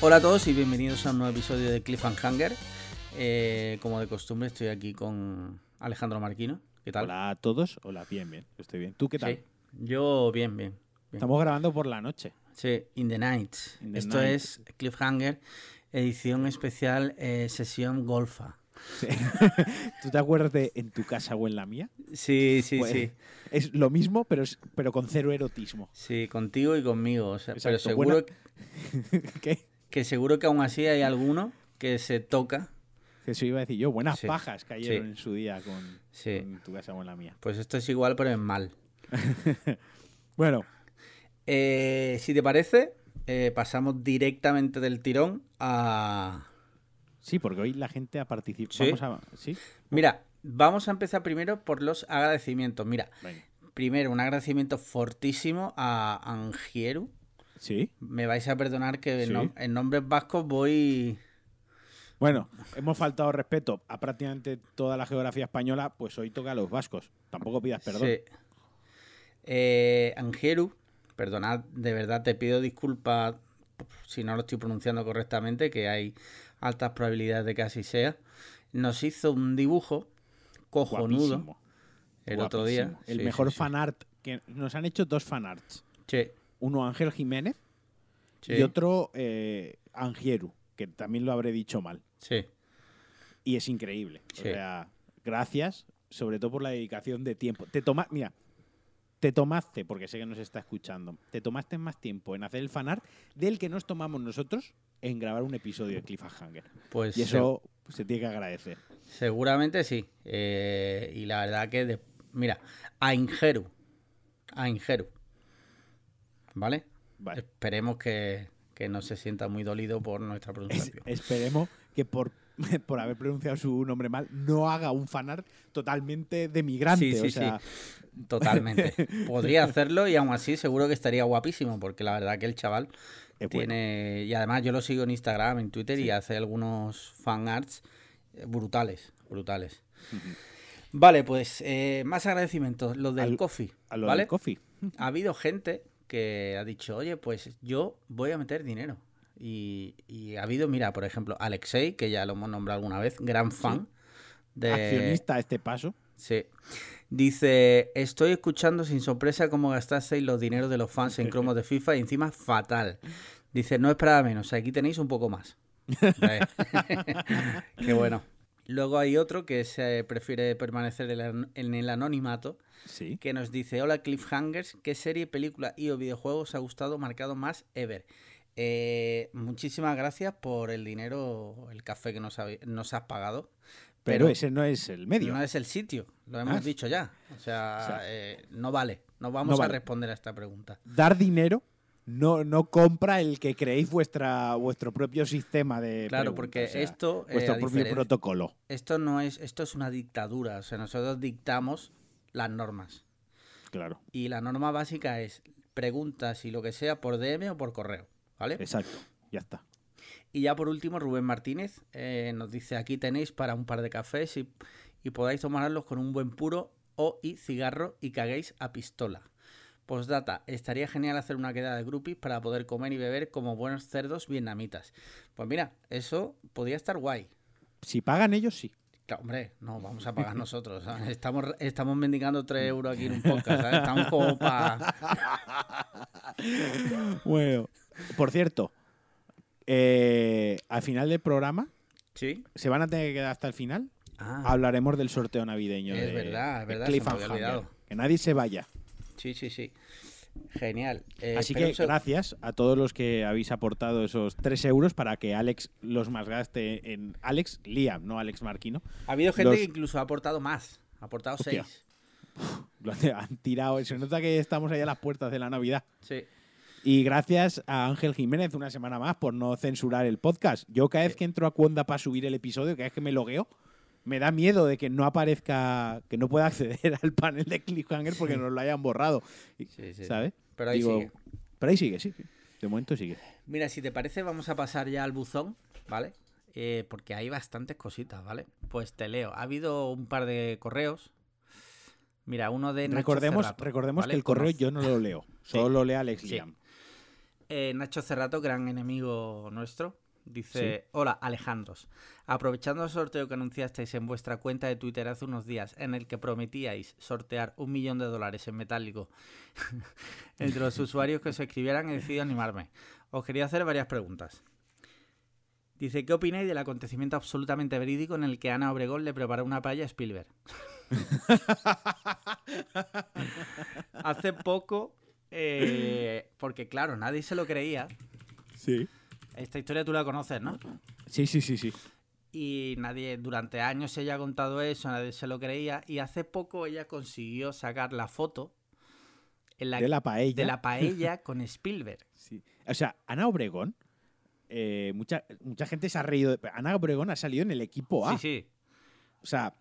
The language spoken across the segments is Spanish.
Hola a todos y bienvenidos a un nuevo episodio de Cliffhanger. Eh, como de costumbre, estoy aquí con Alejandro Marquino. ¿Qué tal? Hola a todos. Hola, bien, bien. Estoy bien. ¿Tú qué tal? Sí, yo bien, bien. bien. Estamos grabando por la noche. Sí, In the Night. In the Esto night. es Cliffhanger, edición especial, eh, sesión golfa. Sí. ¿Tú te acuerdas de en tu casa o en la mía? Sí, sí, Pues, sí. Es lo mismo, pero, es- pero con cero erotismo. Sí, contigo y conmigo. o sea, pero seguro buena- ¿Qué? Que seguro que aún así hay alguno que se toca. Eso iba a decir yo. Buenas Sí. pajas cayeron Sí. en su día con, Sí. con tu casa o en la mía. Pues esto es igual, pero en mal. Bueno, Eh, si te parece, eh, pasamos directamente del tirón a... sí, porque hoy la gente ha participado. Sí. Vamos a. ¿Sí? Mira, vamos a empezar primero por los agradecimientos. Mira, Venga. primero un agradecimiento fortísimo a Angieru. ¿Sí? Me vais a perdonar que en, Sí. en nombres vascos voy... Bueno, hemos faltado respeto a prácticamente toda la geografía española, pues hoy toca a los vascos. Tampoco pidas perdón. Sí. Eh, perdonad, de verdad te pido disculpas si no lo estoy pronunciando correctamente, que hay altas probabilidades de que así sea. Nos hizo un dibujo cojonudo Guapísimo. el otro día. El Sí, mejor sí. fanart que nos han hecho dos fanarts. Sí, Uno Ángel Jiménez sí, y otro eh, Angieru, que también lo habré dicho mal. sí. Y es increíble. O sea, gracias, sobre todo por la dedicación de tiempo. Te toma, mira, te tomaste, porque sé que nos está escuchando, te tomaste más tiempo en hacer el fanart del que nos tomamos nosotros en grabar un episodio de Cliffhanger. Pues Y eso pues, se tiene que agradecer. Seguramente sí. Eh, y la verdad que, de- mira, a Ingeru. A Ingeru. ¿Vale? Vale. Esperemos que, que no se sienta muy dolido por nuestra Es- pronunciación. esperemos que por, por haber pronunciado su nombre mal no haga un fanart totalmente de migrante. Sí, sí, o sea, Totalmente. Podría hacerlo y aún así seguro que estaría guapísimo, porque la verdad que el chaval es bueno. tiene. Y además yo lo sigo en Instagram, en Twitter y hace algunos fan arts eh, brutales. Brutales. Vale, pues eh, más agradecimientos. Los del Al- coffee. A lo ¿vale? del coffee. ha habido gente que ha dicho, oye, pues yo voy a meter dinero. Y, y ha habido, mira, por ejemplo, Alexei, que ya lo hemos nombrado alguna vez, gran fan de... Accionista a este paso. Sí. Dice, estoy escuchando sin sorpresa cómo gastasteis los dineros de los fans en cromos de FIFA y encima fatal. Dice, no esperaba menos, aquí tenéis un poco más. Qué bueno. Luego hay otro que se prefiere permanecer en el- anonimato Sí. que nos dice, hola Cliffhangers, ¿qué serie, película y o videojuego os ha gustado marcado más ever? Eh, muchísimas gracias por el dinero, el café que nos, nos has pagado. Pero, ese no es el medio. no es el sitio, lo hemos Ah. dicho ya. O sea, O sea, eh, no vale, no vamos no a responder a esta pregunta. Dar dinero no, no compra el que creéis vuestra, vuestro propio sistema de. Claro, preguntas, porque o sea, esto, eh, Vuestro propio protocolo. esto no es, esto es una dictadura. O sea, nosotros dictamos las normas. Claro. Y la norma básica es preguntas y lo que sea por DM o por correo. ¿Vale? Exacto. Ya está. Y ya por último, Rubén Martínez eh, nos dice, aquí tenéis para un par de cafés y, y podáis tomarlos con un buen puro o y cigarro y caguéis a pistola. Postdata, estaría genial hacer una quedada de groupies para poder comer y beber como buenos cerdos vietnamitas. Pues mira, eso podría estar guay. Si pagan ellos, sí. Claro, hombre, no, vamos a pagar nosotros. ¿sabes? Estamos, estamos mendigando 3 euros aquí en un podcast. ¿sabes? Estamos como para... Bueno. Por cierto, eh, al final del programa, ¿Sí? ¿se van a tener que quedar hasta el final? Ah, Hablaremos del sorteo navideño. Es de- verdad, es de verdad, se me había olvidado. Que nadie se vaya. Sí, sí, sí. Genial. Eh, Así que gracias a todos los que habéis aportado esos 3 euros para que Alex los malgaste en Alex Liam, no Alex Marquino. Ha habido gente Los- que incluso ha aportado más. Ha aportado Hostia. seis. Lo han tirado. Se nota que estamos ahí a las puertas de la Navidad. Sí. Y gracias a Ángel Jiménez una semana más por no censurar el podcast. Yo cada vez que entro a Cuonda para subir el episodio, cada vez que me logueo, me da miedo de que no aparezca, que no pueda acceder al panel de Cliffhanger porque nos lo hayan borrado. Sí, sí. ¿Sabes? Pero ahí Digo, sigue. Pero ahí sigue, sí. sí. De momento sigue. Mira, si te parece, vamos a pasar ya al buzón, ¿vale? Eh, porque hay bastantes cositas, ¿vale? Pues te leo. Ha habido un par de correos. Mira, uno de Nacho Recordemos, Cerrato, recordemos ¿vale? que el correo yo no lo leo. Solo lo lee Alex Sí. Liam. Eh, Nacho Cerrato, gran enemigo nuestro, dice: Hola, Alejandros. Aprovechando el sorteo que anunciasteis en vuestra cuenta de Twitter hace unos días, en el que prometíais sortear un millón de dólares en metálico entre los usuarios que se escribieran, he decidido animarme. Os quería hacer varias preguntas. Dice, ¿qué opináis del acontecimiento absolutamente verídico en el que Ana Obregón le preparó una paella a Spielberg? Hace poco, eh, porque claro, nadie se lo creía. Sí. Esta historia tú la conoces, ¿no? Sí, sí, sí, sí. Y nadie, durante años ella ha contado eso, nadie se lo creía. Y hace poco ella consiguió sacar la foto en de la paella. de la paella con Spielberg. Sí. O sea, Ana Obregón, eh, mucha, mucha gente se ha reído. de- Ana Obregón ha salido en el equipo A. Sí, sí. O sea,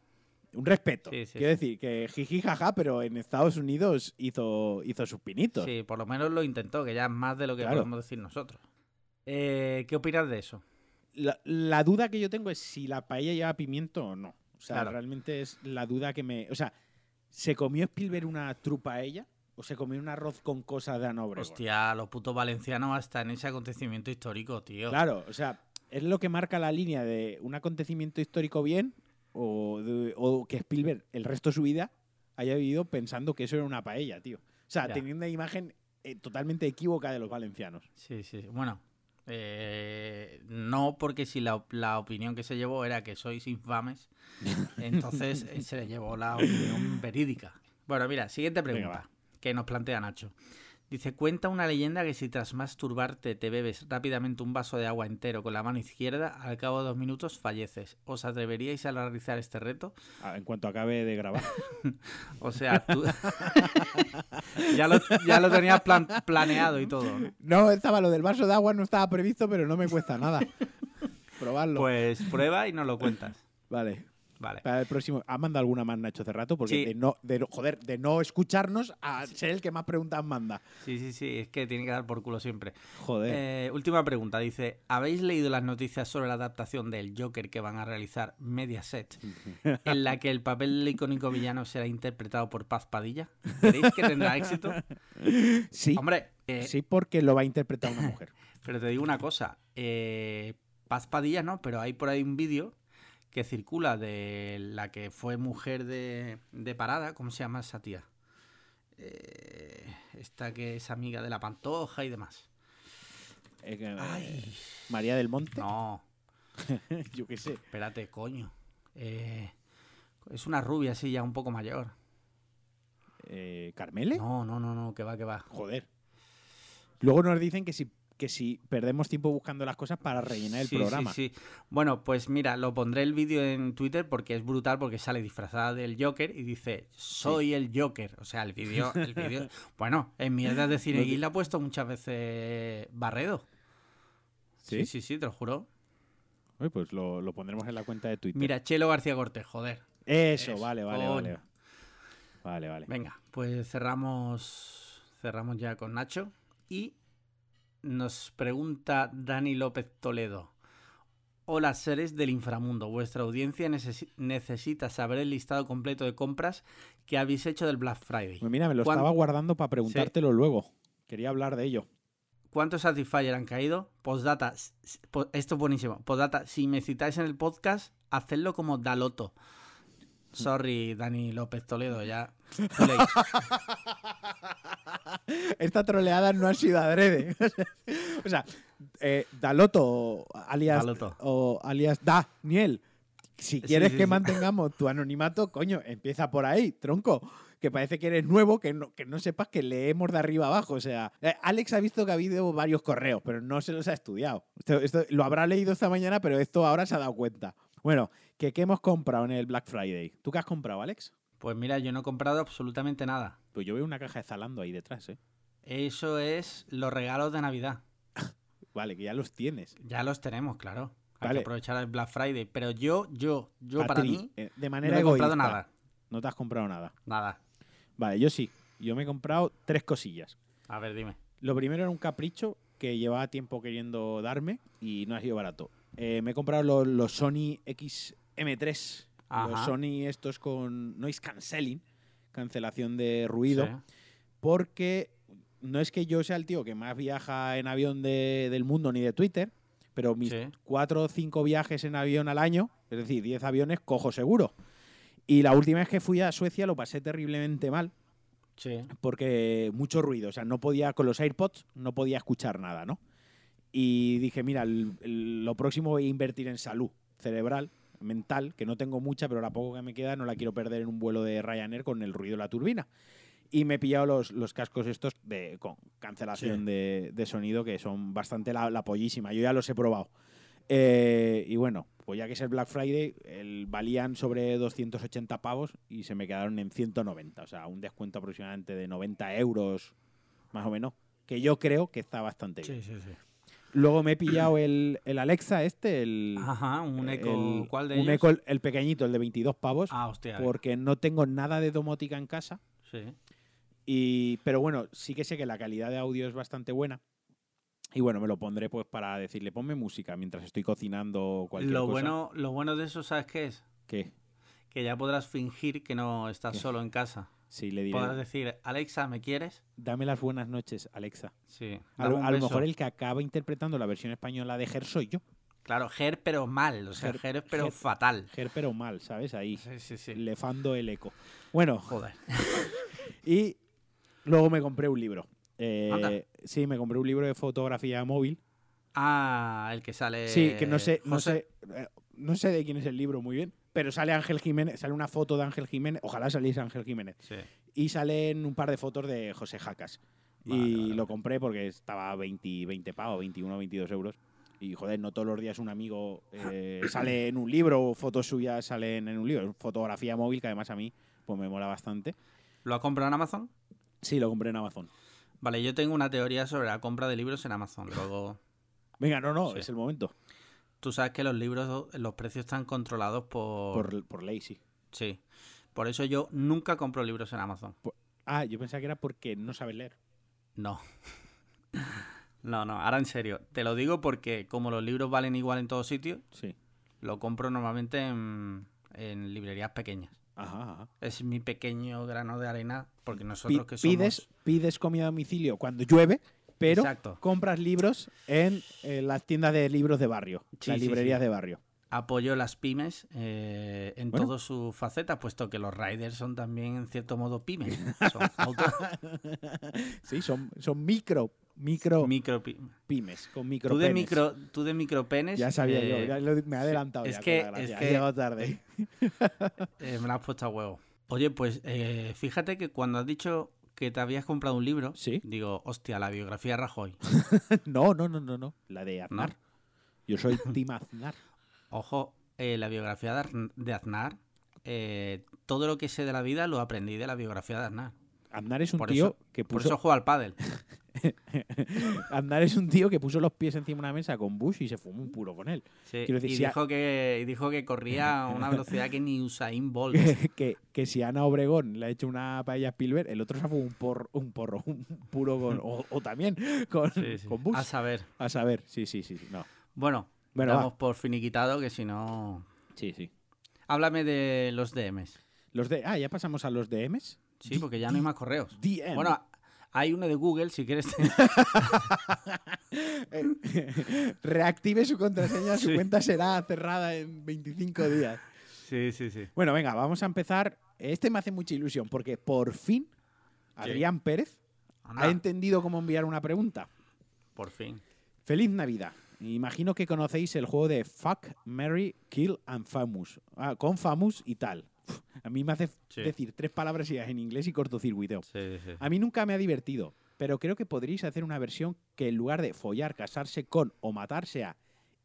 un respeto. Sí, sí, Quiero sí. decir que jiji jaja, pero en Estados Unidos hizo, hizo sus pinitos. Sí, por lo menos lo intentó, que ya es más de lo que Claro. podemos decir nosotros. Eh, ¿Qué opinas de eso? La, la duda que yo tengo es si la paella lleva pimiento o no. O sea, Claro. realmente es la duda que me. O sea, ¿se comió Spielberg una true paella? ¿O se comió un arroz con cosas de Ana Obregón? Hostia, los putos valencianos hasta en ese acontecimiento histórico, tío. Claro, o sea, es lo que marca la línea de un acontecimiento histórico bien o, de- o que Spielberg el resto de su vida haya vivido pensando que eso era una paella, tío. O sea, Ya. teniendo una imagen eh, totalmente equívoca de los valencianos. Sí, sí. Bueno, eh, no porque si la, la opinión que se llevó era que sois infames, entonces eh, se le llevó la opinión verídica. Bueno, mira, siguiente pregunta que nos plantea Nacho. Dice, cuenta una leyenda que si tras masturbarte te bebes rápidamente un vaso de agua entero con la mano izquierda, al cabo de dos minutos falleces. ¿Os atreveríais a realizar este reto? Ah, En cuanto acabe de grabar. O sea, tú ya, lo, ya lo tenías plan- planeado y todo. ¿no? no, estaba lo del vaso de agua, no estaba previsto, pero no me cuesta nada. Probarlo. Pues prueba y nos lo cuentas. Vale. Vale. Para el próximo. ¿Ha mandado alguna más Nacho Cerrato? Porque Sí. de no, de, no- joder, de no escucharnos a ser el que más preguntas manda. Sí, sí, sí, es que tiene que dar por culo siempre. Joder. Eh, última pregunta, dice, ¿habéis leído las noticias sobre la adaptación del Joker que van a realizar Mediaset, en la que el papel del icónico villano será interpretado por Paz Padilla? ¿Creéis que tendrá éxito? sí. Hombre, eh, Sí, porque lo va a interpretar una mujer. pero te digo una cosa, eh, Paz Padilla no, pero hay por ahí un vídeo que circula de la que fue mujer de, de Parada, ¿cómo se llama esa tía? Eh, esta que es amiga de la Pantoja y demás. Eh, que- Ay, María del Monte. no. Yo qué sé. Espérate, coño. Eh, es una rubia así ya un poco mayor. Eh, ¿Carmele? No, no, no, no, que va, que va. Joder. Luego nos dicen que si, que si perdemos tiempo buscando las cosas para rellenar el Sí, programa. Sí, sí. Bueno, pues mira, lo pondré el vídeo en Twitter porque es brutal porque sale disfrazada del Joker y dice, soy el Joker. O sea, el vídeo, el vídeo. bueno, en mierdas de cine No la ha puesto muchas veces Barredo. ¿Sí? Sí, sí, sí, te lo juro. Uy, pues lo, lo pondremos en la cuenta de Twitter. Mira, Chelo García Cortés, joder. Eso, Eso, vale, vale, vale. Vale, vale. Venga, pues cerramos, cerramos ya con Nacho. Y nos pregunta Dani López Toledo. Hola seres del inframundo, vuestra audiencia necesi- necesita saber el listado completo de compras que habéis hecho del Black Friday. Pues mira, me lo ¿Cuán- estaba guardando para preguntártelo luego. Quería hablar de ello. ¿Cuántos Satisfyer han caído? Postdata, esto es buenísimo. Postdata, si me citáis en el podcast, hacedlo como Daloto. Sorry, Dani López Toledo, ya. Esta troleada no ha sido adrede. o sea, eh, Daloto, alias, Daloto. o alias Daniel, si Sí, quieres sí, que sí. mantengamos tu anonimato, coño, empieza por ahí, tronco. Que parece que eres nuevo, que no, que no sepas que leemos de arriba abajo. O sea, eh, Alex ha visto que ha habido varios correos, pero no se los ha estudiado. Esto, esto lo habrá leído esta mañana, pero esto ahora se ha dado cuenta. Bueno, que qué hemos comprado en el Black Friday. ¿Tú qué has comprado, Alex? Pues mira, yo no he comprado absolutamente nada. Pues yo veo una caja de Zalando ahí detrás, ¿eh? Eso es los regalos de Navidad. vale, que ya los tienes. Ya los tenemos, claro. Hay que aprovechar el Black Friday. Pero yo, yo, yo para mí. Eh, de manera no he egoísta, comprado nada. No te has comprado nada. Nada. Vale, yo sí. Yo me he comprado tres cosillas. A ver, dime. Lo primero era un capricho que llevaba tiempo queriendo darme y no ha sido barato. Eh, me he comprado los Sony X, M3, los Sony estos con noise canceling, cancelación de ruido, porque no es que yo sea el tío que más viaja en avión de, del mundo ni de Twitter, pero mis sí. cuatro o cinco viajes en avión al año, es decir, 10 aviones, cojo seguro. Y la última vez que fui a Suecia lo pasé terriblemente mal. Porque mucho ruido, o sea, no podía, con los AirPods no podía escuchar nada, ¿no? Y dije, mira, el, el, lo próximo voy a invertir en salud cerebral mental, que no tengo mucha, pero la poco que me queda no la quiero perder en un vuelo de Ryanair con el ruido de la turbina. Y me he pillado los, los cascos estos de, con cancelación Sí. de, de sonido, que son bastante la, la pollísima. Yo ya los he probado. Eh, y bueno, pues ya que es el Black Friday, el, valían sobre 280 pavos y se me quedaron en 190. O sea, un descuento aproximadamente de 90 euros, más o menos. Que yo creo que está bastante bien. Sí, sí, sí. Luego me he pillado el, el Alexa este, el... Ajá, un eco. el- ¿Cuál de un ellos? Echo, el, pequeñito, el de 22 pavos. Ah, hostia. porque no tengo nada de domótica en casa. Sí. Y, pero bueno, sí que sé que la calidad de audio es bastante buena. Y bueno, me lo pondré pues para decirle, ponme música mientras estoy cocinando o cualquier Lo cosa. bueno, lo bueno de eso, ¿sabes qué es? ¿Qué? Que ya podrás fingir que no estás ¿Qué? solo en casa. Sí, le diré. Podrás decir, Alexa, ¿me quieres? Dame las buenas noches, Alexa. Sí. A, lo- a mejor el que acaba interpretando la versión española de Ger soy yo. Claro, Ger, pero mal. O sea, Ger- Ger, pero fatal. Ger pero mal, ¿sabes? Ahí, Sí, sí, sí. lefando el eco. Bueno, Joder. y luego me compré un libro. Eh, sí, me compré un libro de fotografía móvil. Ah, el que sale. Sí, que no sé, no sé, eh, no sé de quién es el libro muy bien, pero sale Ángel Jiménez, sale una foto de Ángel Jiménez, ojalá saliese Ángel Jiménez, Sí. y salen un par de fotos de José Jacas. Vale, y vale, lo compré porque estaba 20, 20 pavos, 21, 22 euros. Y joder, no todos los días un amigo eh, sale en un libro, fotos suyas salen en un libro. Fotografía móvil, que además a mí pues me mola bastante. ¿Lo ha comprado en Amazon? Sí, lo compré en Amazon. Vale, yo tengo una teoría sobre la compra de libros en Amazon. Luego, Venga, no, no, Sí. es el momento. Tú sabes que los libros, los precios están controlados por... Por, por ley, sí. Sí. Por eso yo nunca compro libros en Amazon. Ah, yo pensaba que era porque no sabes leer. No. No, no, ahora en serio. Te lo digo porque como los libros valen igual en todos sitios, Sí. lo compro normalmente en, en librerías pequeñas. Ajá, ajá. Es mi pequeño grano de arena porque nosotros que somos... pides, pides comida a domicilio cuando llueve, pero Exacto. compras libros en, eh, las tiendas de libros de barrio, Sí, las librerías sí. de barrio. apoyo las pymes eh, en Bueno. todas sus facetas, puesto que los riders son también en cierto modo pymes. Son auto- sí, son, son micro, micro micro py- pymes, con micro Tú de penes. micro, tú de micropenes. Ya sabía eh, yo, ya lo- me he adelantado es ya que- es que- He llegado tarde. eh, me la has puesto a huevo. Oye, pues eh, fíjate que cuando has dicho que te habías comprado un libro, Sí. digo, hostia, la biografía de Rajoy. no, no, no, no, no, la de Aznar. Yo soy Tim Aznar. Ojo, eh, la biografía de, Aznar, eh, todo lo que sé de la vida lo aprendí de la biografía de Aznar. Aznar es un Por tío eso- que Por eso juego al pádel. Aznar es un tío que puso los pies encima de una mesa con Bush y se fumó un puro con él. Sí, Quiero decir, y, si a- dijo que, y dijo que corría a una velocidad que ni Usain Bolt. que, que si Ana Obregón le ha hecho una paella a Spielberg, el otro se ha fumado un porro, un porro, un puro con. O, o también con, Sí, sí. con Bush. A saber. A saber, sí, sí, sí. No. Bueno, Bueno, damos va. por finiquitado que si no... Sí, sí. Háblame de los DMs. Los de. Ah, ya pasamos a los DMs. Sí, porque ya no hay más correos. DM. Bueno, hay uno de Google, si quieres. Reactive su contraseña, su Sí. cuenta será cerrada en 25 días. sí, sí, sí. Bueno, venga, vamos a empezar. Este me hace mucha ilusión porque por fin Adrián Pérez Anda, ha entendido cómo enviar una pregunta. por fin. Feliz Navidad. Imagino que conocéis el juego de Fuck, Mary, Kill and Famous. Ah, con Famous y tal. A mí me hace Sí. decir tres palabras en inglés y cortocircuiteo. Sí, sí. A mí nunca me ha divertido, pero creo que podríais hacer una versión que en lugar de follar, casarse con o matarse a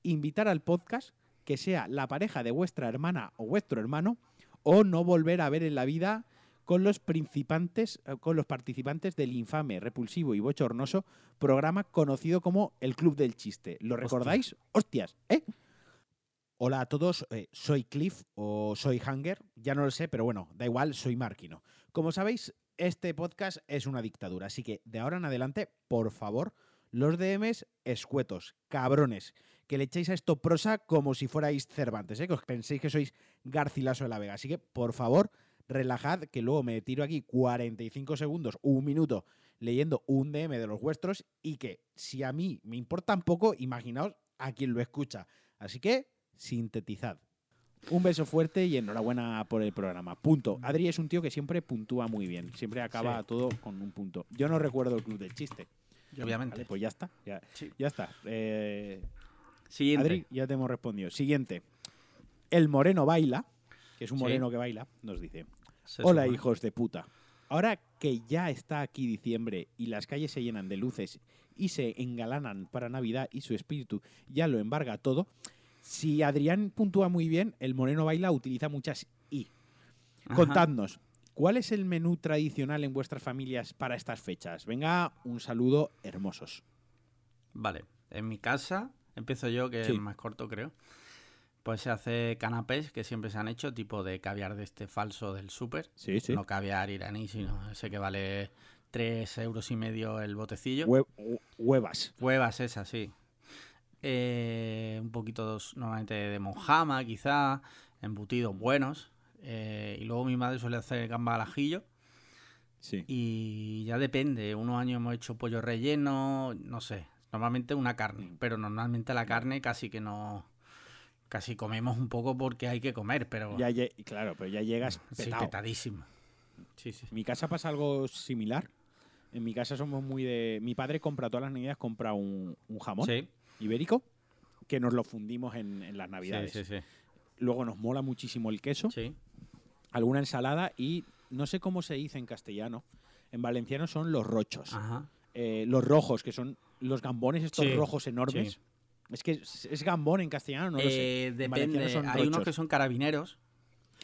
invitar al podcast, que sea la pareja de vuestra hermana o vuestro hermano, o no volver a ver en la vida con los participantes, eh, con los participantes del infame, repulsivo y bochornoso programa conocido como el Club del Chiste. ¿Lo recordáis? Hostias, ¿eh? Hola a todos, eh, soy Cliff o soy Hanger, ya no lo sé, pero bueno, da igual, soy Marquino. Como sabéis, este podcast es una dictadura, así que de ahora en adelante, por favor, los DMs escuetos, cabrones, que le echéis a esto prosa como si fuerais Cervantes, ¿eh? que os penséis que sois Garcilaso de la Vega. Así que, por favor, relajad, que luego me tiro aquí 45 segundos, un minuto, leyendo un DM de los vuestros y que si a mí me importan poco, imaginaos a quien lo escucha. Así que, sintetizad. Un beso fuerte y enhorabuena por el programa. Punto. Adri es un tío que siempre puntúa muy bien. Siempre acaba Sí. todo con un punto. Yo no recuerdo el club del chiste. Obviamente. Vale, pues ya está. Ya, Sí. ya está. Eh, Siguiente. Adri, ya te hemos respondido. Siguiente. El moreno baila, que es un Sí. moreno que baila, nos dice. Se Hola, suma. hijos de puta. Ahora que ya está aquí diciembre y las calles se llenan de luces y se engalanan para Navidad y su espíritu ya lo embarga todo, si Adrián puntúa muy bien, el Moreno Baila utiliza muchas I. Ajá. Contadnos, ¿cuál es el menú tradicional en vuestras familias para estas fechas? Venga, un saludo hermosos. Vale, en mi casa, empiezo yo, que Sí. es más corto creo. Pues se hace canapés que siempre se han hecho, tipo de caviar de este falso del súper. Sí, sí. No caviar iraní, sino ese que vale 3 euros y medio el botecillo. Hue- hu- huevas. Huevas esas, sí. Eh, un poquito normalmente de mojama, quizá, embutidos buenos. Eh, y luego mi madre suele hacer gamba al ajillo. Sí. Y ya depende. Unos años hemos hecho pollo relleno, no sé. Normalmente una carne, pero normalmente la carne casi que no. Casi comemos un poco porque hay que comer, pero. Ya claro, pero ya llegas sí, petao. petadísimo. Sí, sí. En mi casa pasa algo similar. En mi casa somos muy de. Mi padre compra todas las navidades, compra un, un jamón Sí, ibérico que nos lo fundimos en, en las sí, navidades. sí, sí. Luego nos mola muchísimo el queso, Sí. alguna ensalada y no sé cómo se dice en castellano. En valenciano son los rochos. Ajá. Eh, los rojos, que son los gambones estos Sí, rojos enormes. sí. Es que es, es gambón en castellano, no lo sé. Eh, En valenciano depende. son Hay unos que son carabineros.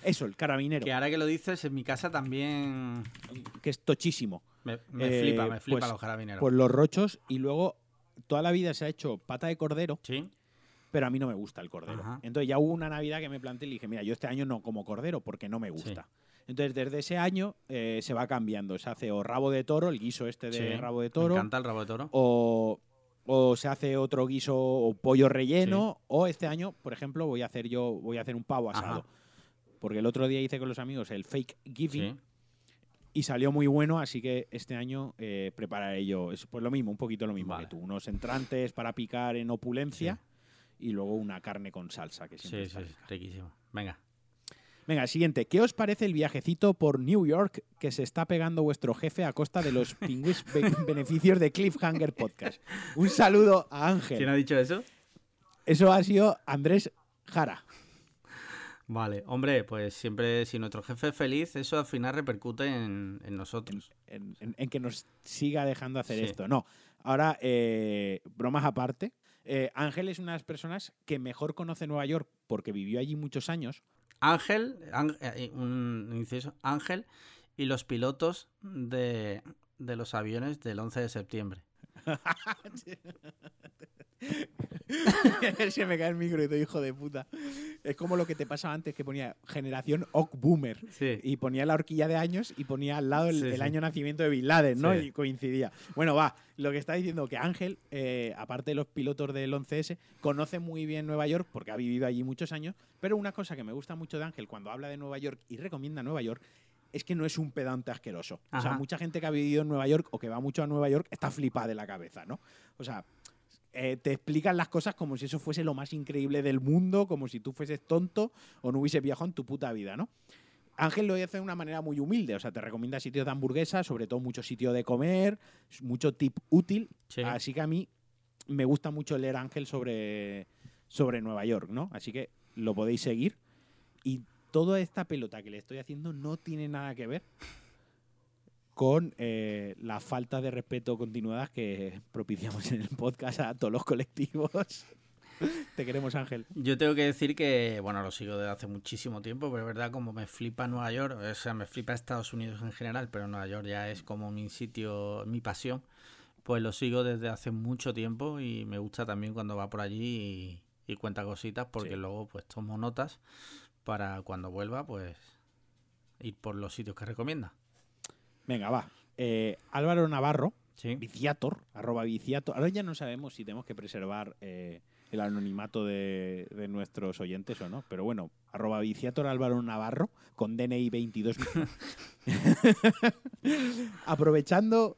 Eso, el carabinero, Que ahora que lo dices, en mi casa también. que es tochísimo. Me, me Eh, flipa, me flipa pues- los carabineros. Pues los rochos y luego toda la vida se ha hecho pata de cordero, Sí. pero a mí no me gusta el cordero. Ajá. Entonces ya hubo una Navidad que me planteé y le dije, mira, yo este año no como cordero porque no me gusta. Entonces desde ese año eh, se va cambiando. Se hace o rabo de toro, el guiso este de sí. rabo de Me toro, encanta el rabo de toro. o, o se hace otro guiso o pollo relleno, o este año, por ejemplo, voy a hacer yo, voy a hacer un pavo Ajá. asado. Porque el otro día hice con los amigos el fake giving Sí. Y salió muy bueno, así que este año eh, prepararé yo, es pues lo mismo, un poquito lo mismo Vale. que tú, unos entrantes para picar en opulencia y luego una carne con salsa que siempre Sí, sí, riquísimo. Venga. Venga, siguiente. ¿Qué os parece el viajecito por New York que se está pegando vuestro jefe a costa de los pingüis be- beneficios de Cliffhanger Podcast? Un saludo a Ángel. ¿Quién ha dicho eso? Eso ha sido Andrés Jara. Vale, hombre, pues siempre, si nuestro jefe es feliz, eso al final repercute en, en nosotros. En, en- en que nos siga dejando hacer Sí. esto. No. Ahora, eh, bromas aparte. eh, Ángel es una de las personas que mejor conoce Nueva York porque vivió allí muchos años. Ángel, Ángel- eh, un inciso, Ángel y los pilotos de, de los aviones del 11 de septiembre. Se me cae el micro y todo hijo de puta. Es como lo que te pasaba antes que ponía generación Ock Boomer. Sí. y ponía la horquilla de años y ponía al lado el, Sí, el sí. año de nacimiento de Bin Laden, ¿no? Y coincidía. Bueno, va, lo que está diciendo que Ángel, eh, aparte de los pilotos del 11S, conoce muy bien Nueva York porque ha vivido allí muchos años, pero una cosa que me gusta mucho de Ángel cuando habla de Nueva York y recomienda Nueva York es que no es un pedante asqueroso. O sea, Ajá. mucha gente que ha vivido en Nueva York o que va mucho a Nueva York está flipada de la cabeza, ¿no? O sea, eh, te explican las cosas como si eso fuese lo más increíble del mundo, como si tú fueses tonto o no hubiese viajado en tu puta vida, ¿no? Ángel lo hace de una manera muy humilde, o sea, te recomienda sitios de hamburguesas, sobre todo mucho sitio de comer, mucho tip útil. Sí. Así que a mí me gusta mucho leer Ángel sobre, sobre Nueva York, ¿no? Así que lo podéis seguir. Y toda esta pelota que le estoy haciendo no tiene nada que ver con eh, la falta de respeto continuadas que propiciamos en el podcast a todos los colectivos. Te queremos, Ángel. Yo tengo que decir que, bueno, lo sigo desde hace muchísimo tiempo, pero es verdad, como me flipa Nueva York, o sea, me flipa Estados Unidos en general, pero Nueva York ya es como mi sitio, mi pasión, pues lo sigo desde hace mucho tiempo y me gusta también cuando va por allí y, y cuenta cositas, porque Sí. luego pues tomo notas para cuando vuelva, pues ir por los sitios que recomienda. Venga, va. Eh, Álvaro Navarro, Sí. Viciator, arroba Viciator. Ahora ya no sabemos si tenemos que preservar eh, el anonimato de, de nuestros oyentes o no, pero bueno, arroba Viciator Álvaro Navarro con DNI 22. Aprovechando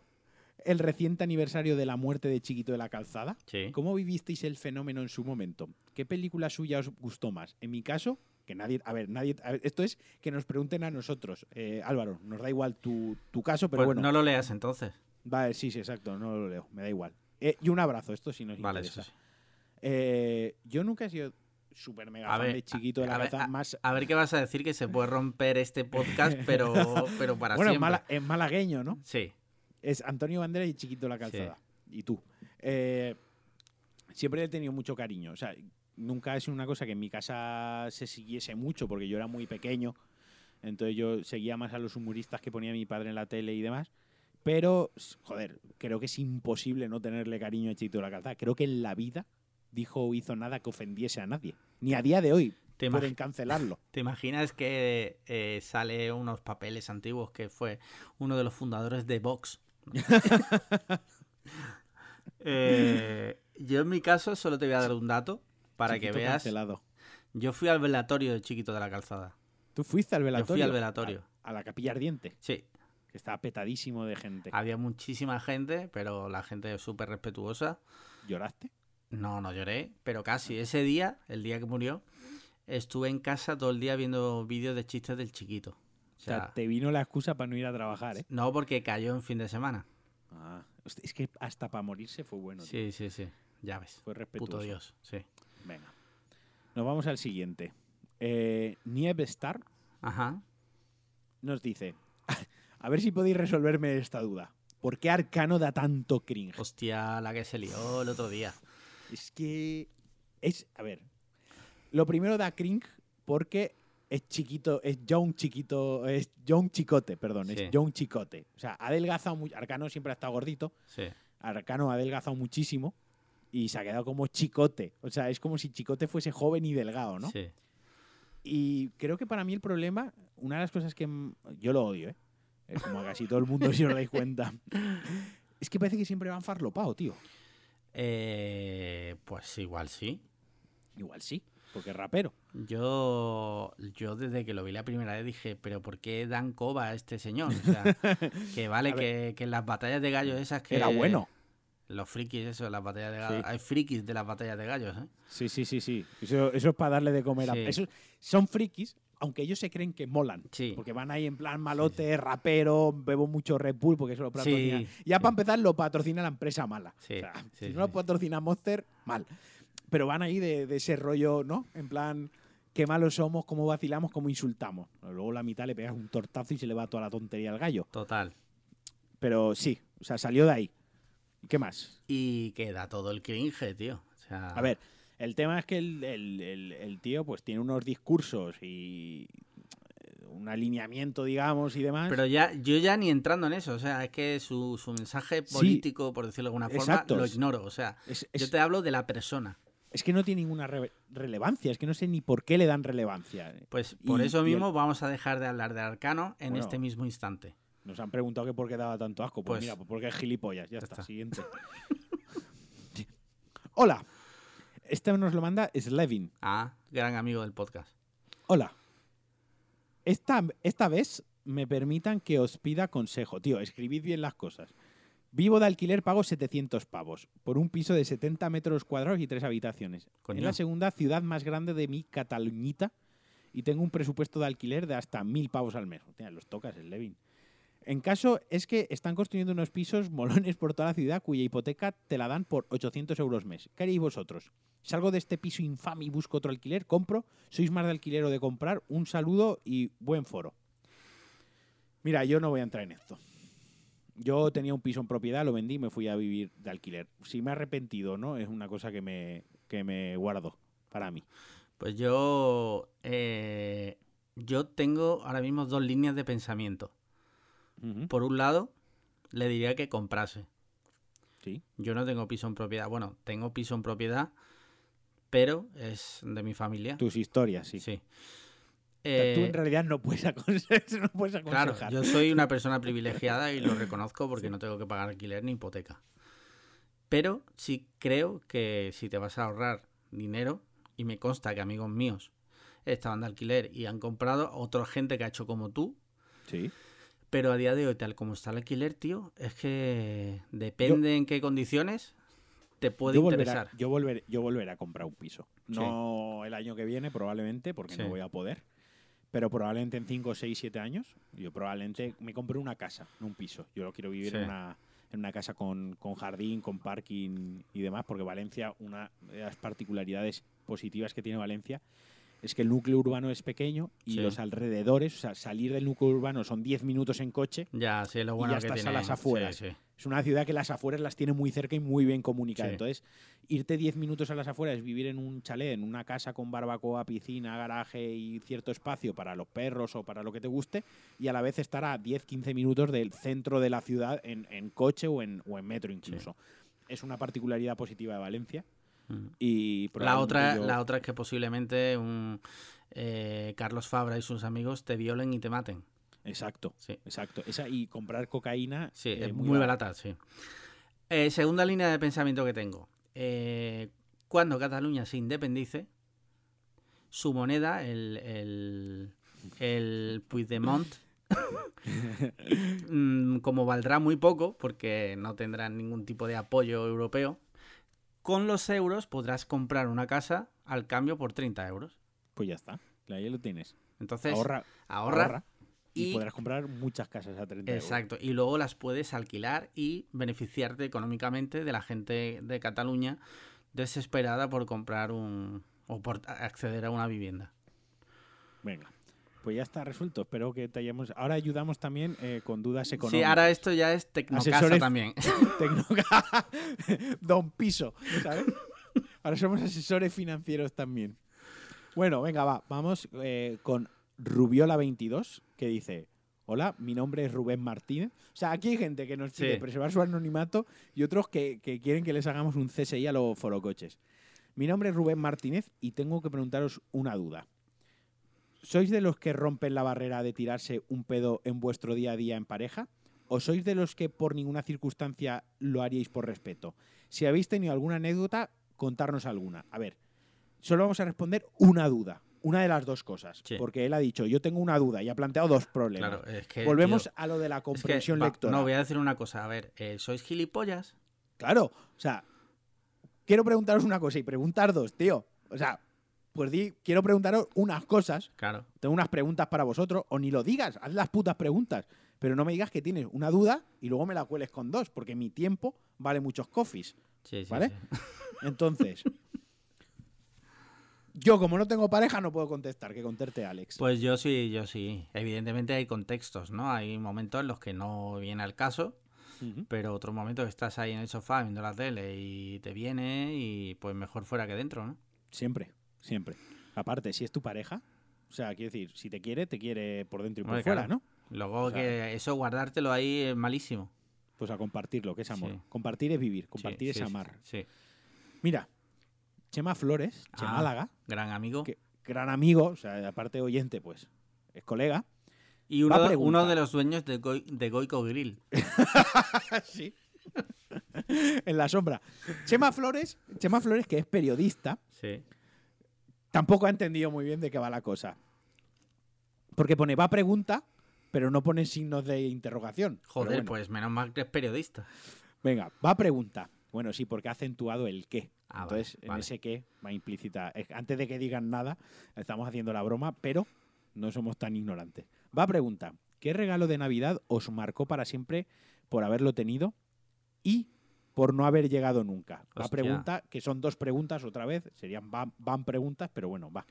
el reciente aniversario de la muerte de Chiquito de la Calzada? Sí. ¿Cómo vivisteis el fenómeno en su momento? ¿Qué película suya os gustó más? En mi caso, que nadie. A ver, nadie. a ver, esto es que nos pregunten a nosotros. Eh, Álvaro, nos da igual tu, tu caso, pero Pues bueno. no lo leas entonces. Vale, sí, sí, exacto, no lo leo, me da igual. Eh, y un abrazo, esto sí nos Vale, interesa. sí. Eh, yo nunca he sido súper mega A fan ver, de Chiquito de la a ver, Calzada, más. A ver qué vas a decir que se puede romper este podcast, pero, pero para bueno, siempre. mala- es malagueño, ¿no? Sí. Es Antonio Bandera y Chiquito de la Calzada. Y tú. Eh, siempre le he tenido mucho cariño. O sea, nunca es una cosa que en mi casa se siguiese mucho, porque yo era muy pequeño. Entonces yo seguía más a los humoristas que ponía mi padre en la tele y demás. Pero, joder, creo que es imposible no tenerle cariño a Chiquito de la Calzada. Creo que en la vida dijo o hizo nada que ofendiese a nadie. Ni a día de hoy ¿Te, pueden cancelarlo. te imaginas que eh, sale unos papeles antiguos que fue uno de los fundadores de Vox? Eh, yo en mi caso solo te voy a dar un dato para Chiquito que veas. cancelado. Yo fui al velatorio de Chiquito de la Calzada. ¿Tú fuiste al velatorio? Yo fui al velatorio. A, a la capilla ardiente, Sí, que estaba petadísimo de gente. había muchísima gente, pero la gente súper respetuosa. ¿Lloraste? No, no lloré, pero casi. Ese día, el día que murió, estuve en casa todo el día viendo vídeos de chistes del chiquito. O O sea, te vino la excusa para no ir a trabajar, ¿eh? no porque cayó en fin de semana. Ah, es que hasta para morirse fue bueno. tío. Sí, sí, sí. Ya ves. Fue respetuoso. Puto Dios, sí. Venga. Nos vamos al siguiente. Eh, Nievestar Ajá. nos dice: A ver si podéis resolverme esta duda. ¿Por qué Arcano da tanto cringe? Hostia, la que se lió el otro día. Es que. Es. A ver. Lo primero da cringe porque es chiquito, es John chiquito, es John Chicote, perdón, Sí. es John Chicote. O sea, ha adelgazado mucho. Arcano siempre ha estado gordito. Sí. Arcano ha adelgazado muchísimo y se ha quedado como chicote. O sea, es como si chicote fuese joven y delgado, ¿no? Sí. Y creo que para mí el problema, una de las cosas que yo lo odio, ¿eh? Es como a casi todo el mundo, si os dais cuenta, es que parece que siempre van farlopado, tío. Eh, pues igual sí. Igual sí, porque es rapero. Yo, yo desde que lo vi la primera vez dije, pero ¿por qué dan coba a este señor? O sea, que vale que en las batallas de gallos esas que... Era bueno. Los frikis, eso, las batallas de gallos. Sí. Hay frikis de las batallas de gallos, ¿eh? Sí, sí, sí, sí. Eso, eso es para darle de comer a... Sí. Esos son frikis, aunque ellos se creen que molan. Sí. Porque van ahí en plan malote, rapero, bebo mucho Red Bull porque eso lo patrocina. Sí, ya para empezar lo patrocina la empresa mala. Sí, O sea, si no lo patrocina Monster, mal. Pero van ahí de, de ese rollo, ¿no? En plan, qué malos somos, cómo vacilamos, cómo insultamos. Luego la mitad le pegas un tortazo y se le va toda la tontería al gallo. Total. Pero sí, o sea, salió de ahí. ¿Y qué más? Y queda todo el cringe, tío. O sea, A ver, el tema es que el, el- el- el tío pues tiene unos discursos y eh, un alineamiento, digamos, y demás. Pero ya, yo ya ni entrando en eso, o sea, es que su, su mensaje Sí. político, por decirlo de alguna forma, Exacto. lo ignoro. O sea, es, yo te hablo de la persona. es que no tiene ninguna re- relevancia, es que no sé ni por qué le dan relevancia. Pues por Y- eso el- mismo vamos a dejar de hablar de Arcano en Bueno. este mismo instante. Nos han preguntado que por qué daba tanto asco. Pues, Pues- mira, pues porque es gilipollas. Ya, Ya está, está. siguiente. Hola. Este nos lo manda Slevin. Ah, gran amigo del podcast. Hola. Esta, esta vez me permitan que os pida consejo. Tío, escribid bien las cosas. Vivo de alquiler, pago 700 pavos por un piso de 70 metros cuadrados y tres habitaciones. Coño. Es la segunda ciudad más grande de mi Cataluñita y tengo un presupuesto de alquiler de hasta 1000 pavos al mes. Hostia, los tocas, el Levin. En caso es que están construyendo unos pisos molones por toda la ciudad cuya hipoteca te la dan por 800 euros mes. ¿Qué haréis vosotros? Salgo de este piso infame y busco otro alquiler, compro. ¿Sois más de alquiler o de comprar? Un saludo y buen foro. Mira, yo no voy a entrar en esto. Yo tenía un piso en propiedad, lo vendí me fui a vivir de alquiler. Si me he arrepentido no, es una cosa que me, que me guardo para mí. Pues yo, eh, yo tengo ahora mismo dos líneas de pensamiento. Por un lado, le diría que comprase. Sí. Yo no tengo piso en propiedad. Bueno, tengo piso en propiedad, pero es de mi familia. Tus historias, sí. Sí. Tú Eh, en realidad no puedes, aconse- no puedes Claro, aconsejar. yo soy una persona privilegiada y lo reconozco porque no tengo que pagar alquiler ni hipoteca. Pero sí creo que si te vas a ahorrar dinero, y me consta que amigos míos estaban de alquiler y han comprado, otra gente que ha hecho como tú, Sí. Pero a día de hoy, tal como está el alquiler, tío, es que depende en qué condiciones te puede yo interesar. yo, volveré, yo volveré a comprar un piso. No el año que viene, probablemente, porque Sí. no voy a poder. Pero probablemente en 5, 6, 7 años, yo probablemente me compre una casa, no un piso. Yo quiero vivir Sí. en, una, en una casa con, con jardín, con parking y demás, porque Valencia, una de las particularidades positivas que tiene Valencia es que el núcleo urbano es pequeño y Sí. los alrededores, o sea, salir del núcleo urbano son 10 minutos en coche. Ya, sí, lo Y bueno ya que estás a las afueras. Sí. Es una ciudad que las afueras las tiene muy cerca y muy bien comunicadas. Sí. Entonces, irte 10 minutos a las afueras vivir en un chalet, en una casa con barbacoa, piscina, garaje y cierto espacio para los perros o para lo que te guste, y a la vez estar a 10-15 minutos del centro de la ciudad en, en coche o en, o en metro incluso. Es una particularidad positiva de Valencia. Y La otra, yo- la otra es que posiblemente un eh, Carlos Fabra y sus amigos te violen y te maten. Exacto, Sí, exacto. Esa, y comprar cocaína sí, eh, es muy, barata, sí. Eh, segunda línea de pensamiento que tengo. Eh, cuando Cataluña se independice, su moneda, el, el, el Puigdemont, mm, como valdrá muy poco, porque no tendrán ningún tipo de apoyo europeo, con los euros podrás comprar una casa al cambio por 30 euros. Pues ya está. Ahí lo tienes. Entonces, ahorra, ahorra, ahorra y, y- podrás comprar muchas casas a 30 euros. Exacto, y luego las puedes alquilar y beneficiarte económicamente de la gente de Cataluña desesperada por comprar un o por acceder a una vivienda. Venga. Pues ya está resuelto. Espero que te hayamos. Ahora ayudamos también eh, con dudas económicas. Sí, ahora esto ya es tecnocasa Asesores- también. Tecnoca- Don Piso, ¿sabes? Ahora somos asesores financieros también. Bueno, venga, va. Vamos eh, con Rubiola22, que dice: Hola, mi nombre es Rubén Martínez. O sea, aquí hay gente que nos Sí. preservar su anonimato y otros que, que quieren que les hagamos un CSI a los forocoches. Mi nombre es Rubén Martínez y tengo que preguntaros una duda. ¿Sois de los que rompen la barrera de tirarse un pedo en vuestro día a día en pareja? ¿O sois de los que por ninguna circunstancia lo haríais por respeto? Si habéis tenido alguna anécdota, contarnos alguna. A ver, solo vamos a responder una duda, una de las dos cosas. Sí. Porque él ha dicho, yo tengo una duda y ha planteado dos problemas. Claro, es que Volvemos tío, a lo de la es que, comprensión lectora. No, voy a decir una cosa, a ver, eh, ¿sois gilipollas? Claro, o sea, quiero preguntaros una cosa y preguntar dos, tío. O sea, pues di, quiero preguntaros unas cosas Claro. tengo unas preguntas para vosotros, o ni lo digas, haz las putas preguntas. Pero no me digas que tienes una duda y luego me la cueles con dos, porque mi tiempo vale muchos coffees. Sí, sí, ¿Vale? sí. Entonces, yo como no tengo pareja no puedo contestar, que conteste Alex. Pues yo sí, yo sí. Evidentemente hay contextos, ¿no? Hay momentos en los que no viene al caso, pero otro momento que estás ahí en el sofá viendo la tele y te viene y pues mejor fuera que dentro, ¿no? Siempre, siempre. Aparte, si es tu pareja, o sea, quiero decir, si te quiere, te quiere por dentro y por Hombre, fuera, claro. ¿no? Luego O sea- que eso guardártelo ahí es malísimo. Pues a compartirlo, que es amor. Sí. Compartir es vivir, Sí, compartir es sí, amar. Sí, Mira, Chema Flores, Ah. Chemálaga, gran amigo. que gran amigo, o sea, aparte de oyente, pues es colega. Y uno, de- preguntar. uno de los dueños de, de Goico Grill. sí. en la sombra. Chema Flores, Chema Flores, que es periodista, Sí. Tampoco ha entendido muy bien de qué va la cosa. Porque pone va pregunta, pero no pone signos de interrogación. Joder, bueno, pues menos mal que es periodista. Venga, va pregunta. Bueno, sí, porque ha acentuado el qué. Ah, vale, Entonces, en vale. ese qué va implícita. Antes de que digan nada, estamos haciendo la broma, pero no somos tan ignorantes. Va pregunta. ¿Qué regalo de Navidad os marcó para siempre por haberlo tenido y por no haber llegado nunca? Hostia. pregunta, que son dos preguntas otra vez, serían van, van preguntas, pero bueno, va.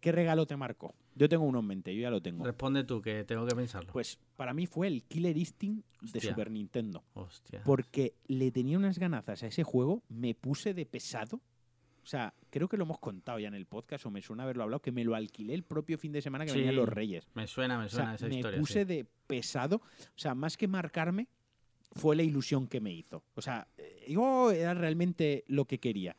¿Qué regalo te marcó? Yo tengo uno en mente, yo ya lo tengo. Responde tú, que tengo que pensarlo. Pues para mí fue el Killer Instinct de. Super Nintendo. Hostia. Porque le tenía unas ganazas a ese juego, me puse de pesado. O sea, creo que lo hemos contado ya en el podcast o me suena haberlo hablado, que me lo alquilé el propio fin de semana que Sí, venían los Reyes. Me suena, me O suena sea, esa me historia. puse sí. de pesado. O sea, más que marcarme, fue la ilusión que me hizo. O sea, eh, yo era realmente lo que quería.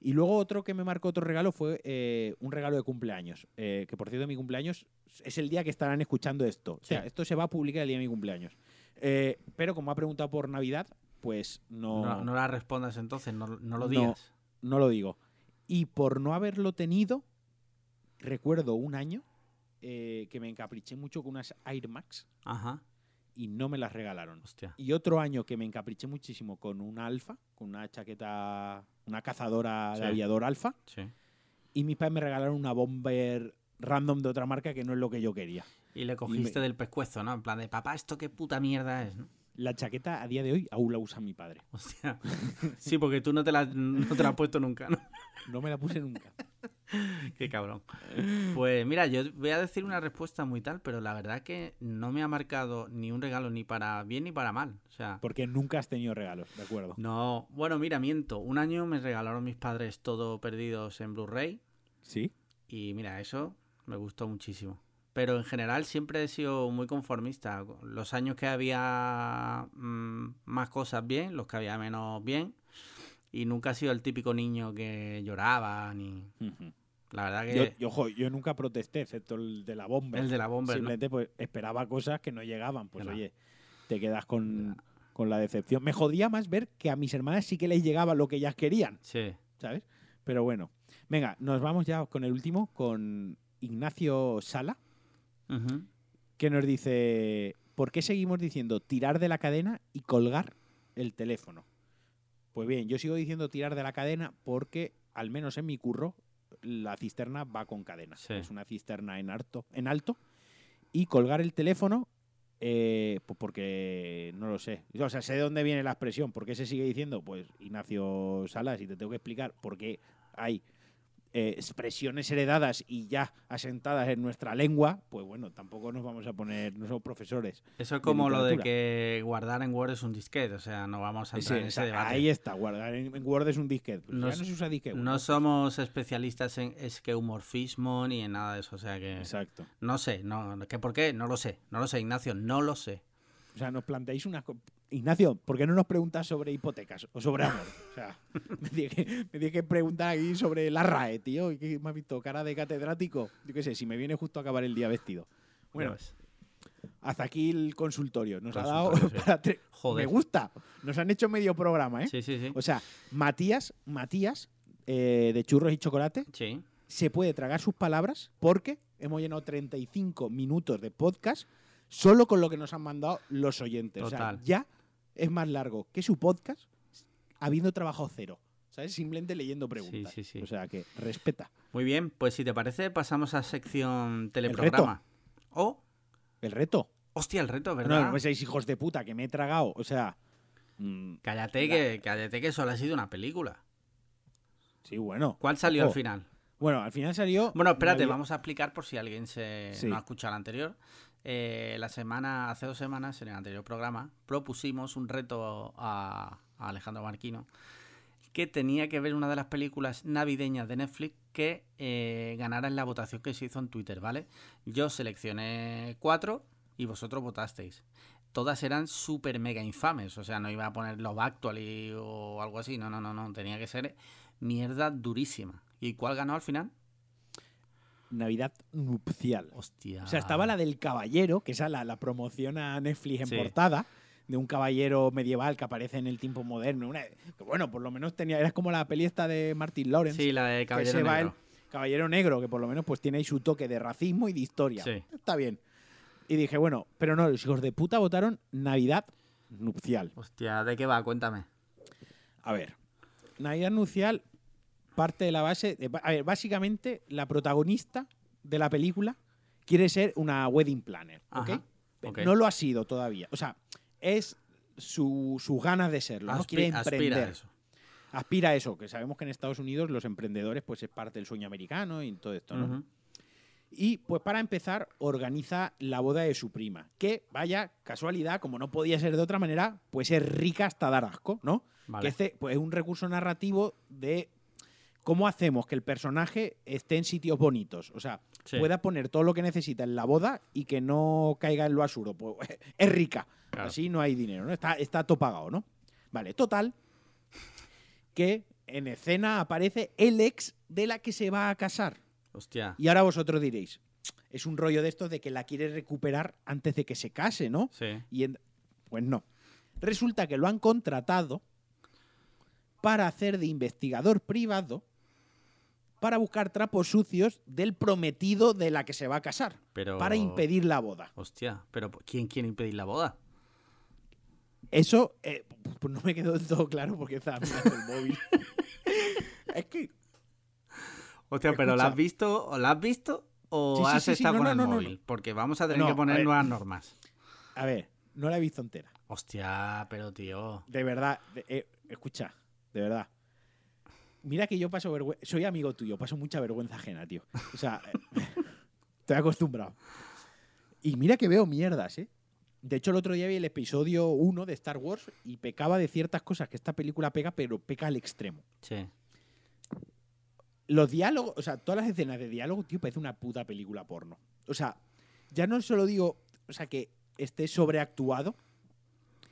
Y luego otro que me marcó otro regalo fue eh, un regalo de cumpleaños. eh, que por cierto, mi cumpleaños es el día que estarán escuchando esto. O sea, Sí. esto se va a publicar el día de mi cumpleaños. Eh, pero como ha preguntado por Navidad, pues No, no la respondas entonces, no, no lo No. digas. no lo digo. Y por no haberlo tenido, recuerdo un año que me encapriché mucho con unas Air Max Ajá. Y no me las regalaron. Hostia. Y otro año que me encapriché muchísimo con una Alfa, con una chaqueta, una cazadora Sí. de aviador Alfa, Sí. y mis padres me regalaron una Bomber random de otra marca que no es lo que yo quería. Y le cogiste del pescuezo, ¿no? En plan de, papá, ¿esto qué puta mierda es? ¿no? La chaqueta a día de hoy aún la usa mi padre. Hostia. Sí, porque tú no te la, no te la has puesto nunca, ¿no? No me la puse nunca. Qué cabrón. Pues mira, yo voy a decir una respuesta muy tal, pero la verdad que no me ha marcado ni un regalo ni para bien ni para mal. O sea, Porque nunca has tenido regalos, ¿de acuerdo? no. Bueno, mira, miento. Un año me regalaron mis padres todo perdidos en Blu-ray Sí. y mira, eso me gustó muchísimo. Pero en general siempre he sido muy conformista. Los años que había mm, más cosas bien, los que había menos bien. Y nunca he sido el típico niño que lloraba ni... La verdad que... yo, ojo, yo nunca protesté, excepto el de la bomba. el de la bomba, ¿no? Simplemente pues, esperaba cosas que no llegaban. Pues oye, te quedas con, con la decepción. Me jodía más ver que a mis hermanas sí que les llegaba lo que ellas querían, Sí. ¿sabes? Pero bueno. Venga, nos vamos ya con el último, con Ignacio Sala, que nos dice, ¿por qué seguimos diciendo tirar de la cadena y colgar el teléfono? Pues bien, yo sigo diciendo tirar de la cadena porque, al menos en mi curro, la cisterna va con cadena. Sí. Es una cisterna en alto, en alto. Y colgar el teléfono, eh, pues porque no lo sé. O sea, sé de dónde viene la expresión. ¿Por qué se sigue diciendo? Pues Ignacio Salas, y te tengo que explicar por qué hay eh, expresiones heredadas y ya asentadas en nuestra lengua, pues bueno, tampoco nos vamos a poner, no somos profesores. Eso es como lo de que guardar en Word es un disquete, o sea, no vamos a Sí, entrar en ese debate. ahí está, guardar en, Word es un disquete. Pues No ya s- no se usa disquete. No somos especialistas en esqueumorfismo ni en nada de eso, o sea que Exacto. no sé, no, ¿qué por qué? No lo sé, no lo sé, Ignacio, no lo sé. O sea, nos planteáis una... Ignacio, ¿por qué no nos preguntas sobre hipotecas o sobre amor? O sea, me tienes que, que preguntar aquí sobre la RAE, tío. ¿Y qué me has visto? ¿Cara de catedrático? Yo qué sé, si me viene justo a acabar el día vestido. Bueno, hasta aquí el consultorio. Nos ha dado sí. para tre- Joder. Me gusta. Nos han hecho medio programa, ¿eh? Sí, sí, sí. O sea, Matías, Matías, eh, de churros y chocolate, Sí, se puede tragar sus palabras porque hemos llenado 35 minutos de podcast solo con lo que nos han mandado los oyentes. O sea, Total. ya es más largo que su podcast habiendo trabajado cero. ¿Sabes? Simplemente leyendo preguntas. sí, sí. O sea que respeta. Muy bien, pues si te parece, pasamos a sección teleprograma. O, El reto. hostia, el reto, No, ¿verdad? no me seáis hijos de puta que me he tragado. O sea. mm, Cállate que, cállate que solo ha sido una película. sí, bueno. ¿Cuál salió al final? Bueno, al final salió. Bueno, espérate, vamos a explicar por si alguien se Sí. no ha escuchado el anterior. Eh, la semana, hace dos semanas, en el anterior programa, propusimos un reto a, Alejandro Marquino que tenía que ver una de las películas navideñas de Netflix que eh, ganara en la votación que se hizo en Twitter, ¿vale? Yo seleccioné cuatro y vosotros votasteis. Todas eran súper mega infames, o sea, no iba a poner Love Actually o algo así, no, no, no, no, tenía que ser mierda durísima. ¿Y cuál ganó al final? Navidad nupcial. Hostia. O sea, estaba la del caballero, que esa la, la promoción a Netflix en Sí. portada, de un caballero medieval que aparece en el tiempo moderno. Una- que bueno, por lo menos tenía, era como la peli esta de Martin Lawrence, Sí, la de Caballero Negro. el caballero negro, que por lo menos pues tiene ahí su toque de racismo y de historia. Sí. Está bien. Y dije, bueno, pero no, los hijos de puta votaron Navidad nupcial. Hostia, ¿de qué va? Cuéntame. A ver, Navidad nupcial parte de la base. de- a ver, básicamente, la protagonista de la película quiere ser una wedding planner. ¿ok? Ajá, ok. No lo ha sido todavía. O sea, es su, sus ganas de serlo. ¿no? Quiere aspira emprender. a eso. Aspira a eso, que sabemos que en Estados Unidos los emprendedores pues es parte del sueño americano y todo esto, ¿no? Y pues para empezar, organiza la boda de su prima. Que, vaya, casualidad, como no podía ser de otra manera, pues es rica hasta dar asco, ¿no? Vale. Que este pues, es un recurso narrativo de cómo hacemos que el personaje esté en sitios bonitos. O sea, Sí. pueda poner todo lo que necesita en la boda y que no caiga en lo absurdo. Pues, es rica. Claro. Así no hay dinero, ¿no? Está, está todo pagado, ¿no? Vale, total. Que en escena aparece el ex de la que se va a casar. Hostia. Y ahora vosotros diréis, es un rollo de estos de que la quiere recuperar antes de que se case, ¿no? Sí. Y en- Pues no. Resulta que lo han contratado para hacer de investigador privado para buscar trapos sucios del prometido de la que se va a casar, Pero. para impedir la boda. Hostia, pero ¿quién quiere impedir la boda? Eso eh, pues no me quedó del todo claro porque estaba mirando el móvil. es que Hostia, pero ¿la has visto o la has visto o Sí, has sí, sí, estado no, con no, el no, móvil? Porque vamos a tener que poner ver. nuevas normas. A ver, no la he visto entera. Hostia, pero tío. De verdad, de- eh, escucha, de verdad. Mira que yo paso vergüenza. Soy amigo tuyo, paso mucha vergüenza ajena, tío. O sea, estoy acostumbrado. Y mira que veo mierdas, ¿eh? De hecho, el otro día vi el episodio 1 de Star Wars y pecaba de ciertas cosas que esta película pega, pero peca al extremo. Sí. Los diálogos, o sea, todas las escenas de diálogo, tío, parece una puta película porno. O sea, ya no solo digo, o sea, que esté sobreactuado,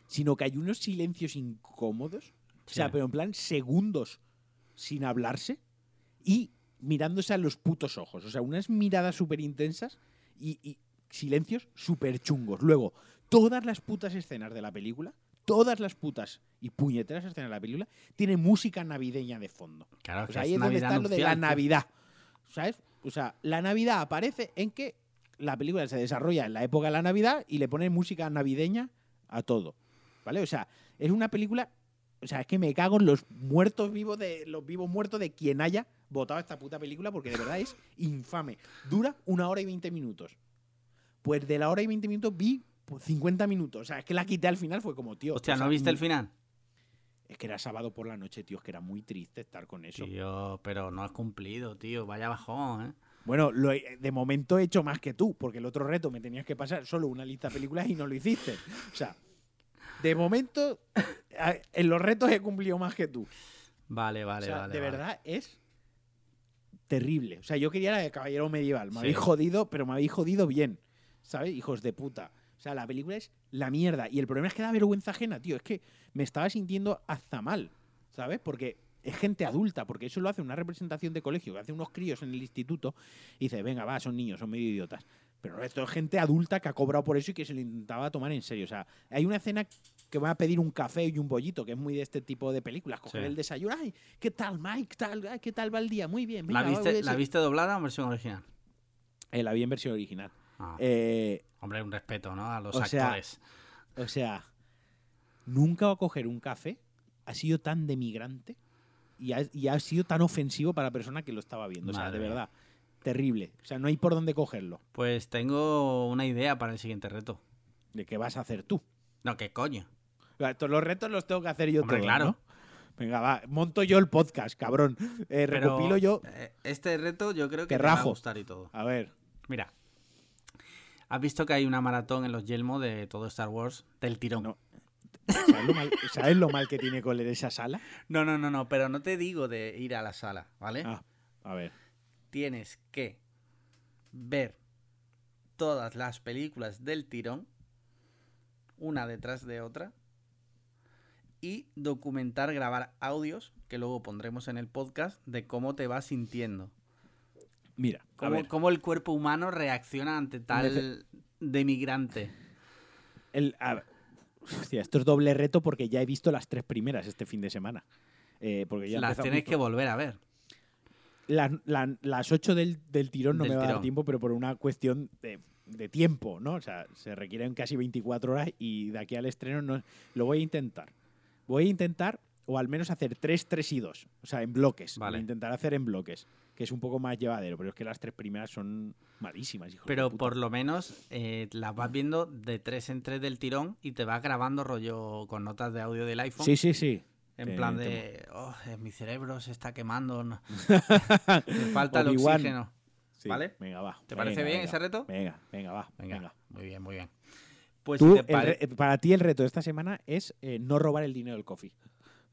sino que hay unos silencios incómodos, o sea, pero en plan segundos sin hablarse y mirándose a los putos ojos. O sea, unas miradas súper intensas y, y silencios súper chungos. Luego, todas las putas escenas de la película, todas las putas y puñeteras escenas de la película, tienen música navideña de fondo. Claro, O que sea, es ahí es donde Navidad está lo de la. Navidad. ¿Sabes? O sea, la Navidad aparece en que la película se desarrolla en la época de la Navidad y le ponen música navideña a todo. ¿Vale? O sea, es una película. O sea, es que me cago en los muertos vivos de. los vivos muertos de quien haya votado esta puta película, porque de verdad es infame. Dura una hora y veinte minutos. Pues de la hora y veinte minutos vi pues, 50 minutos. O sea, es que la quité al final, fue como, tío. Hostia, o sea, ¿no viste el muy- final? Es que era sábado por la noche, tío. Es que era muy triste estar con eso. Tío, pero no has cumplido, tío. Vaya bajón, ¿eh? Bueno, lo he- de momento he hecho más que tú, porque el otro reto me tenías que pasar solo una lista de películas y no lo hiciste. O sea, de momento en los retos he cumplido más que tú. Vale, vale, o sea, vale. de vale. verdad es terrible. O sea, yo quería la de Caballero Medieval. Me Sí. habéis jodido, pero me habéis jodido bien. ¿Sabes? Hijos de puta. O sea, la película es la mierda. Y el problema es que da vergüenza ajena, tío. Es que me estaba sintiendo hasta mal. ¿Sabes? Porque es gente adulta, porque eso lo hace una representación de colegio, que hace unos críos en el instituto, y dice, venga, va, son niños, son medio idiotas. Pero esto es gente adulta que ha cobrado por eso y que se lo intentaba tomar en serio. O sea, hay una escena que va a pedir un café y un bollito, que es muy de este tipo de películas. Coger Sí. el desayuno, ay, ¿qué tal, Mike? ¿Qué tal, ¿Qué tal va el día? Muy bien. ¿La, venga, va, viste, ¿La viste doblada o en versión original? Eh, la vi en versión original. Ah, Eh, hombre, un respeto, ¿no? A los o sea, actores. o sea, nunca va a coger un café, ha sido tan demigrante y ha, y ha sido tan ofensivo para la persona que lo estaba viendo. o sea, de verdad, terrible. O sea, no hay por dónde cogerlo. Pues tengo una idea para el siguiente reto. ¿De qué vas a hacer tú? No, ¿qué coño? Los retos los tengo que hacer yo Hombre, todos, claro. ¿no? Venga, va, monto yo el podcast, cabrón. Eh, Pero, recopilo yo. eh, Este reto yo creo que Te te va a rajo. gustar y todo. A ver, Mira. ¿Has visto que hay una maratón en los Yelmo de todo Star Wars del tirón? No. ¿sabes lo, mal, sabes lo mal que tiene con esa sala? No, no, no, no, pero no te digo de ir a la sala, ¿vale? Ah, a ver. Tienes que ver todas las películas del tirón, una detrás de otra, y documentar, grabar audios que luego pondremos en el podcast de cómo te vas sintiendo. Mira, a Cómo, ver. cómo el cuerpo humano reacciona ante tal demigrante. El, a ver, hostia, esto es doble reto porque ya he visto las tres primeras este fin de semana. Eh, porque ya Las tienes que volver a ver. Las, la- las ocho del, del tirón no Del me va a dar tiempo, pero por una cuestión de, de tiempo, ¿no? O sea, se requieren casi 24 horas y de aquí al estreno no, lo voy a intentar. Voy a intentar, o al menos hacer tres, tres y dos. O sea, en bloques. Vale. Voy a intentar hacer en bloques, que es un poco más llevadero, pero es que las tres primeras son malísimas, hijo de Pero puta. por lo menos eh, las vas viendo de tres en tres del tirón y te vas grabando rollo con notas de audio del iPhone. Sí, sí, sí. En Eh, plan de, oh, eh, mi cerebro se está quemando, no- me falta el oxígeno. Sí, ¿Vale? Venga, va. ¿Te parece Venga, bien venga. ese reto? Venga, venga, va. Venga, venga. muy bien, muy bien. Pues Tú, si te el pare- re- para ti el reto de esta semana es eh, no robar el dinero del coffee.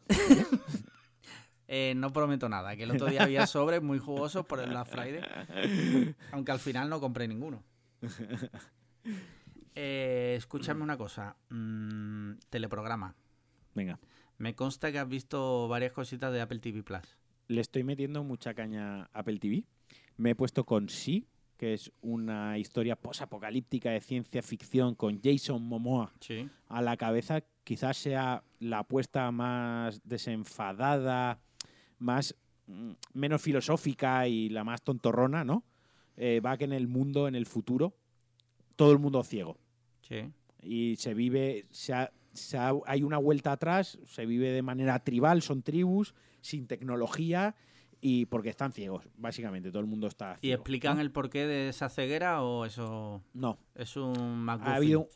eh, no prometo nada, que el otro día había sobres muy jugosos por el Black Friday, aunque al final no compré ninguno. Eh, escúchame una cosa, mm, teleprograma. Venga. Me consta que has visto varias cositas de Apple TV Plus. Le estoy metiendo mucha caña a Apple TV. Me he puesto con Sí, que es una historia posapocalíptica de ciencia ficción con Jason Momoa Sí. a la cabeza. Quizás sea la apuesta más desenfadada, más mm, menos filosófica y la más tontorrona, ¿no? Eh, va que en el mundo, en el futuro, todo el mundo ciego. Sí. Y se vive, se ha- ha- hay una vuelta atrás, se vive de manera tribal, son tribus, sin tecnología y porque están ciegos, básicamente, todo el mundo está ¿Y ciego. explican ¿no? el porqué de esa ceguera o eso No, es un MacGuffin? ha habido...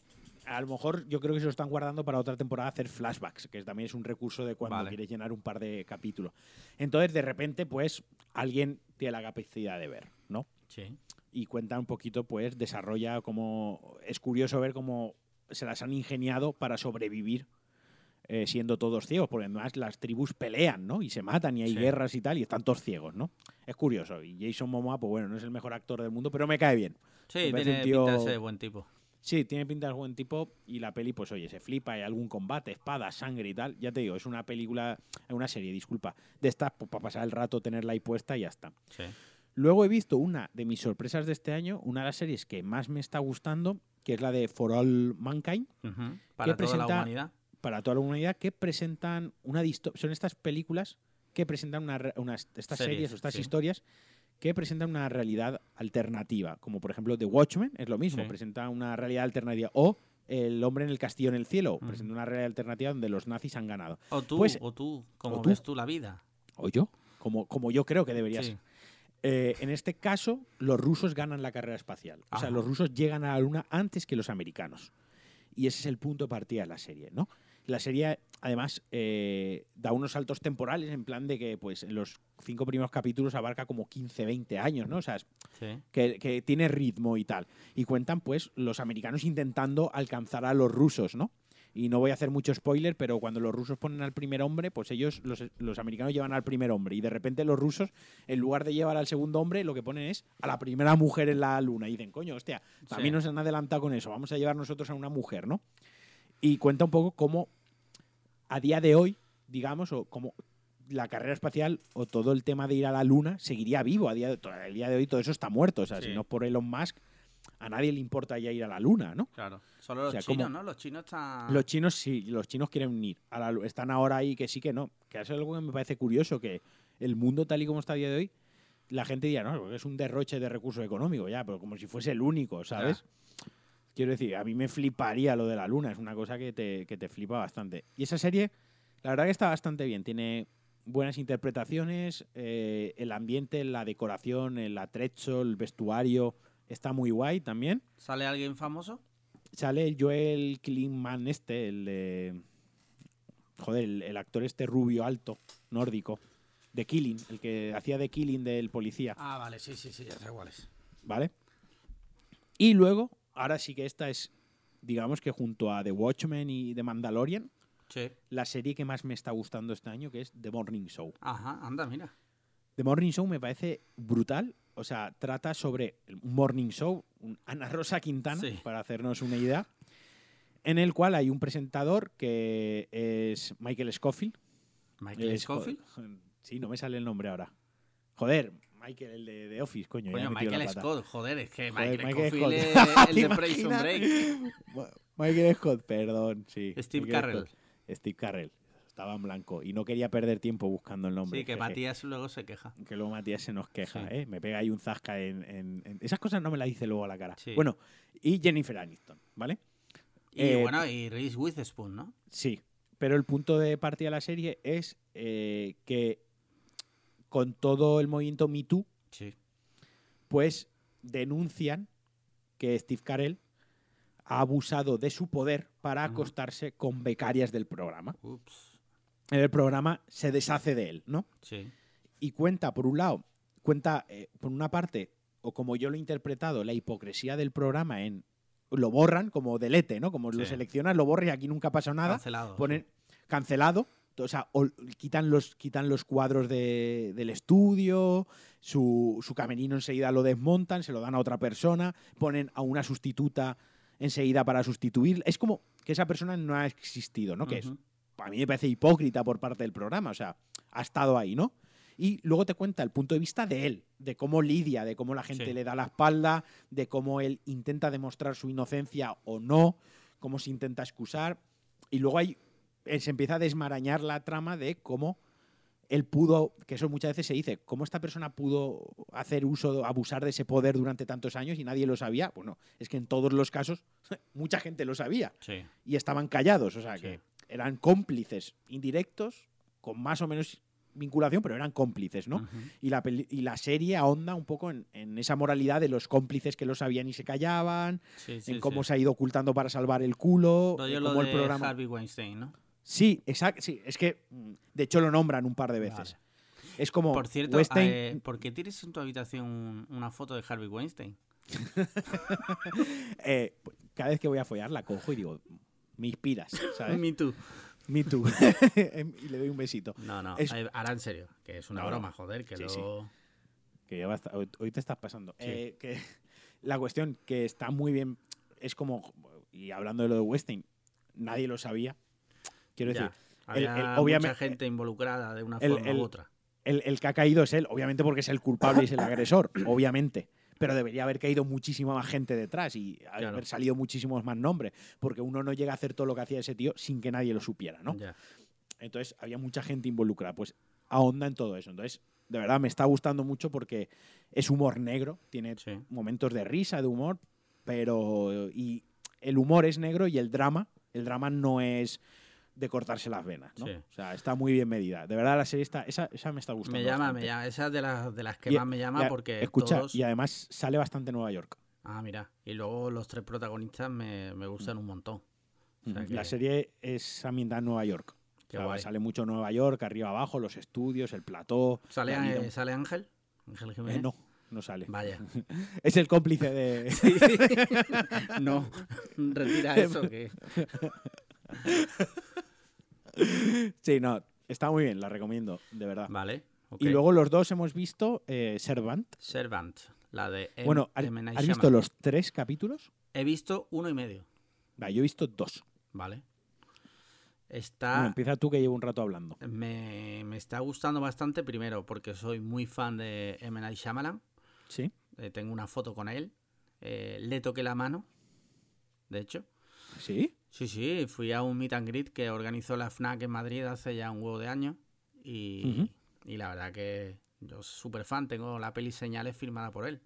A lo mejor yo creo que se lo están guardando para otra temporada hacer flashbacks, que también es un recurso de cuando Vale. quieres llenar un par de capítulos. Entonces, de repente, pues, alguien tiene la capacidad de ver, ¿no? Sí. y cuenta un poquito, pues, desarrolla como... Es curioso ver cómo se las han ingeniado para sobrevivir eh, siendo todos ciegos, porque además las tribus pelean, ¿no? Y se matan y hay Sí. guerras y tal, y están todos ciegos, ¿no? Es curioso. Y Jason Momoa, pues bueno, no es el mejor actor del mundo, pero me cae bien. Sí, Me tiene tío- pinta de ser buen tipo. Sí, tiene pinta de buen tipo y la peli, pues oye, se flipa, hay algún combate, espada, sangre y tal. Ya te digo, es una película, una serie, disculpa, de estas, pues, para pasar el rato, tenerla ahí puesta y ya está. Sí. Luego he visto una de mis sorpresas de este año, una de las series que más me está gustando, que es la de For All Mankind. Para toda la presenta- humanidad. para toda la humanidad, que presentan una son estas películas que presentan una, unas, estas Series, series o estas sí. historias que presentan una realidad alternativa, como por ejemplo The Watchmen, es lo mismo, Sí. presenta una realidad alternativa, o El hombre en el castillo en el cielo, presenta una realidad alternativa donde los nazis han ganado. O tú, Pues- o tú, como ves tú la vida. O yo, como, como yo creo que debería Sí. Eh, en este caso, los rusos ganan la carrera espacial. O sea, Ajá. los rusos llegan a la Luna antes que los americanos. Y ese es el punto de partida de la serie, ¿no? La serie, además, eh, da unos saltos temporales en plan de que, pues, en los cinco primeros capítulos abarca como 15, 20 años, ¿no? O sea, es- Sí. que, que tiene ritmo y tal. Y cuentan, pues, los americanos intentando alcanzar a los rusos, ¿no? Y no voy a hacer mucho spoiler, pero cuando los rusos ponen al primer hombre, pues ellos, los, los americanos llevan al primer hombre. Y de repente los rusos, en lugar de llevar al segundo hombre, lo que ponen es a la primera mujer en la luna. Y dicen, coño, hostia, también Sí. nos han adelantado con eso, vamos a llevar nosotros a una mujer, ¿no? Y cuenta un poco cómo a día de hoy, digamos, o como la carrera espacial o todo el tema de ir a la luna seguiría vivo. A día de, el día de hoy todo eso está muerto. O sea, Sí. si no es por Elon Musk, a nadie le importa ya ir a la luna, ¿no? Claro. Solo los O sea, chinos, como- ¿no? Los chinos están. Los chinos sí, los chinos quieren ir. A la lu- están ahora ahí que sí que no. Que es algo que me parece curioso, que el mundo tal y como está a día de hoy, la gente diría, no, es un derroche de recursos económicos, ya, pero como si fuese el único, ¿sabes? Quiero decir, a mí me fliparía lo de la luna, es una cosa que te, que te flipa bastante. Y esa serie, la verdad que está bastante bien, tiene buenas interpretaciones, eh, el ambiente, la decoración, el atrecho, el vestuario, está muy guay también. ¿Sale alguien famoso? Sale el Joel Klingman este, el de... Joder, el, el actor este rubio alto, nórdico, de Killing, el que hacía de Killing del policía, Ah, vale, sí, sí, sí, ya sé cuál es. ¿vale? Y luego, ahora sí que esta es, digamos que junto a The Watchmen y The Mandalorian, Sí. la serie que más me está gustando este año, que es The Morning Show. Ajá, anda, mira. The Morning Show me parece brutal. O sea, trata sobre un morning show, un Ana Rosa Quintana, Sí. para hacernos una idea, en el cual hay un presentador que es Michael Scofield. Michael Es- Scofield. Sí, no me sale el nombre ahora. Joder, Michael, el de, de Office, coño. Coño, Michael. Scott, joder, es que Joder, Michael, Michael Scofield es el ¿Te de Prison? Break. Michael Scott, perdón, sí. Steve Michael Carrell. Scott. Steve Carrell. Estaba en blanco y no quería perder tiempo buscando el nombre. Sí, que jeje. Matías luego se queja. Que luego Matías se nos queja, Sí. ¿eh? Me pega ahí un zasca en, en- en- Esas cosas no me las dice luego a la cara. Sí. Bueno, y Jennifer Aniston, ¿vale? Y Eh, bueno, y Reese Witherspoon, ¿no? Sí, pero el punto de partida de la serie es eh, que con todo el movimiento Me Too, Sí. pues denuncian que Steve Carell ha abusado de su poder para acostarse con becarias del programa. Ups. El programa se deshace de él, ¿no? Sí. y cuenta, por un lado, cuenta, eh, por una parte, o como yo lo he interpretado, la hipocresía del programa en lo borran como delete, ¿no? Como lo seleccionan, lo borran y aquí nunca pasa nada. Cancelado. Ponen cancelado, o sea, o- quitan los, quitan los cuadros de- del estudio, su, su camerino enseguida lo desmontan, se lo dan a otra persona, ponen a una sustituta enseguida para sustituir. Es como que esa persona no ha existido, ¿no? Que es. A mí me parece hipócrita por parte del programa, o sea, ha estado ahí, ¿no? Y luego te cuenta el punto de vista de él, de cómo lidia, de cómo la gente Sí. le da la espalda, de cómo él intenta demostrar su inocencia o no, cómo se intenta excusar. Y luego hay, eh, se empieza a desmarañar la trama de cómo él pudo, que eso muchas veces se dice, ¿cómo esta persona pudo hacer uso, abusar de ese poder durante tantos años y nadie lo sabía? Bueno, es que en todos los casos mucha gente lo sabía Sí. y estaban callados, o sea, Sí. que eran cómplices indirectos, con más o menos vinculación, pero eran cómplices, ¿no? Y la, peli- y la serie ahonda un poco en, en esa moralidad de los cómplices que lo sabían y se callaban, Sí, sí, en cómo sí. se ha ido ocultando para salvar el culo, Rollo eh, lo el de programa... Harvey Weinstein, ¿no? Sí, exacto, sí, es que mm, de hecho lo nombran un par de veces. Es como Por cierto, Weinstein- eh, ¿por qué tienes en tu habitación un- una foto de Harvey Weinstein? eh, pues, cada vez que voy a follar la cojo y digo, me inspiras, ¿sabes? Me too. Me too. y le doy un besito. No, no, Es- ahora en serio, que es una No, broma, joder, que Sí, luego... Que ya basta, hoy, hoy te estás pasando. Sí. Eh, que la cuestión que está muy bien es como, y hablando de lo de Weinstein, nadie lo sabía. Quiero Ya, decir, el- había el- mucha obviamente- gente involucrada de una el- forma el- u otra. el, el que ha caído es él, obviamente porque es el culpable y es el agresor, obviamente. Pero debería haber caído muchísima más gente detrás y haber Claro. salido muchísimos más nombres. Porque uno no llega a hacer todo lo que hacía ese tío sin que nadie lo supiera, ¿no? Ya. Entonces había mucha gente involucrada. Pues ahonda en todo eso. Entonces, de verdad, me está gustando mucho porque es humor negro, tiene Sí. momentos de risa, de humor, pero. Y el humor es negro y el drama, el drama no es de cortarse las venas, ¿no? Sí. O sea, está muy bien medida. De verdad, la serie está. Esa, esa me está gustando. Me llama, bastante. me llama. Esa es de las, de las que Y- más me llama y porque Escucha, todos... y además sale bastante Nueva York. Ah, mira. Y luego los tres protagonistas me, me gustan un montón. O sea La serie es ambientada en Nueva York. Qué O sea, guay. sale mucho Nueva York, arriba abajo, los estudios, el plató. ¿Sale, eh, ¿Sale Ángel? Ángel Eh, Jiménez. no, no sale. Vaya. Es el cómplice de. Sí. no, retira eso que... sí, no, está muy bien, la recomiendo, de verdad. Vale. Y luego los dos hemos visto eh, Servant. Servant, la de M- bueno, ¿has, M. Has visto los tres capítulos? He visto uno y medio. Va, yo he visto dos. Vale. Bueno, Está... empieza tú que llevo un rato hablando. me, me está gustando bastante, primero, porque soy muy fan de M. Night Shyamalan. ¿Sí? Eh, tengo una foto con él. Eh, le toqué la mano, de hecho. ¿Sí? Sí, sí, fui a un meet and greet que organizó la FNAC en Madrid hace ya un huevo de años. Y, y la verdad que yo súper fan, tengo la peli Señales firmada por él.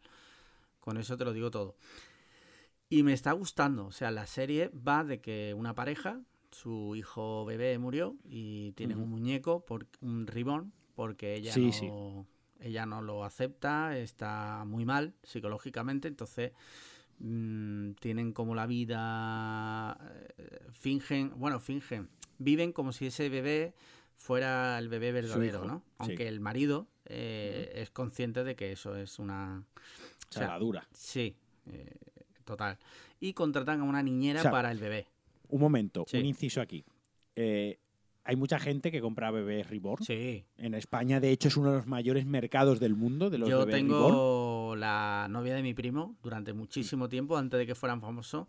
Con eso te lo digo todo. Y me está gustando, o sea, la serie va de que una pareja, su hijo bebé murió y tienen un muñeco, por, un ribón, porque ella, Sí, no, sí. ella no lo acepta, está muy mal psicológicamente, entonces mm, tienen como la vida, eh, fingen, bueno, fingen, viven como si ese bebé fuera el bebé verdadero, ¿no? sí. Aunque el marido eh, es consciente de que eso es una... O sea. Sí, eh, total. Y contratan a una niñera O sea, para el bebé. Un momento, Sí. un inciso aquí. Eh, hay mucha gente que compra bebés Reborn. Sí. En España, de hecho, es uno de los mayores mercados del mundo de los Yo bebés Reborn. tengo la novia de mi primo durante muchísimo tiempo, antes de que fueran famosos,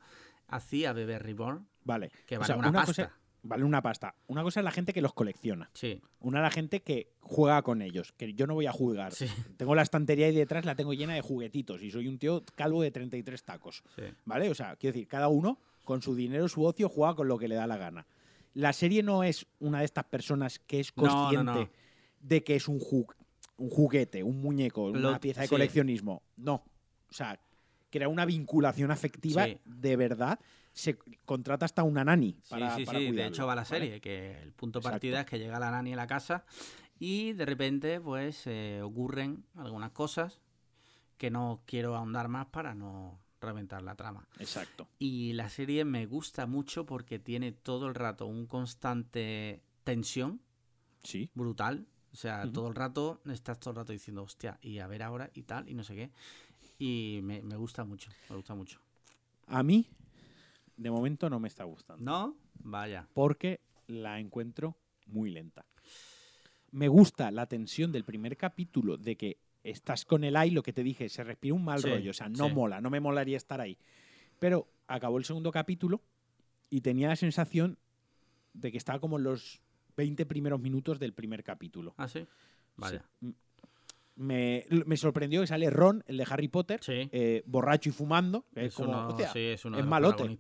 hacía bebé reborn, Vale. que O vale sea, una, cosa- pasta. vale una pasta. Una cosa es la gente que los colecciona. Sí, Una es la gente que juega con ellos. Que yo no voy a jugar. sí, Tengo la estantería ahí detrás, la tengo llena de juguetitos. Y soy un tío calvo de 33 tacos. sí. ¿Vale? O sea, quiero decir, cada uno con su dinero, su ocio, juega con lo que le da la gana. La serie no es una de estas personas que es no, consciente no. de que es un, ju- un juguete, un muñeco, una pieza de sí. coleccionismo. No. O sea, crea una vinculación afectiva Sí. de verdad. Se contrata hasta una nani Sí, para, sí, para sí, de hecho va la ¿vale? serie, que el punto de Exacto. partida es que llega la nani a la casa y de repente pues eh, ocurren algunas cosas que no quiero ahondar más para no reventar la trama. Exacto. Y la serie me gusta mucho porque tiene todo el rato un constante tensión Sí. brutal. O sea, todo el rato estás todo el rato diciendo, hostia, y a ver ahora y tal, y no sé qué. Y me, me gusta mucho, me gusta mucho. A mí, de momento, no me está gustando. ¿No? Vaya. porque la encuentro muy lenta. Me gusta la tensión del primer capítulo de que estás con el AI, lo que te dije, se respira un mal Sí, rollo, o sea, no sí. mola, no me molaría estar ahí. Pero acabó el segundo capítulo y tenía la sensación de que estaba como en los 20 primeros minutos del primer capítulo. ¿Ah, sí? Sí. Me, me sorprendió que sale Ron, el de Harry Potter, eh, borracho y fumando. es Es como, uno, hostia, sí, es uno es malote.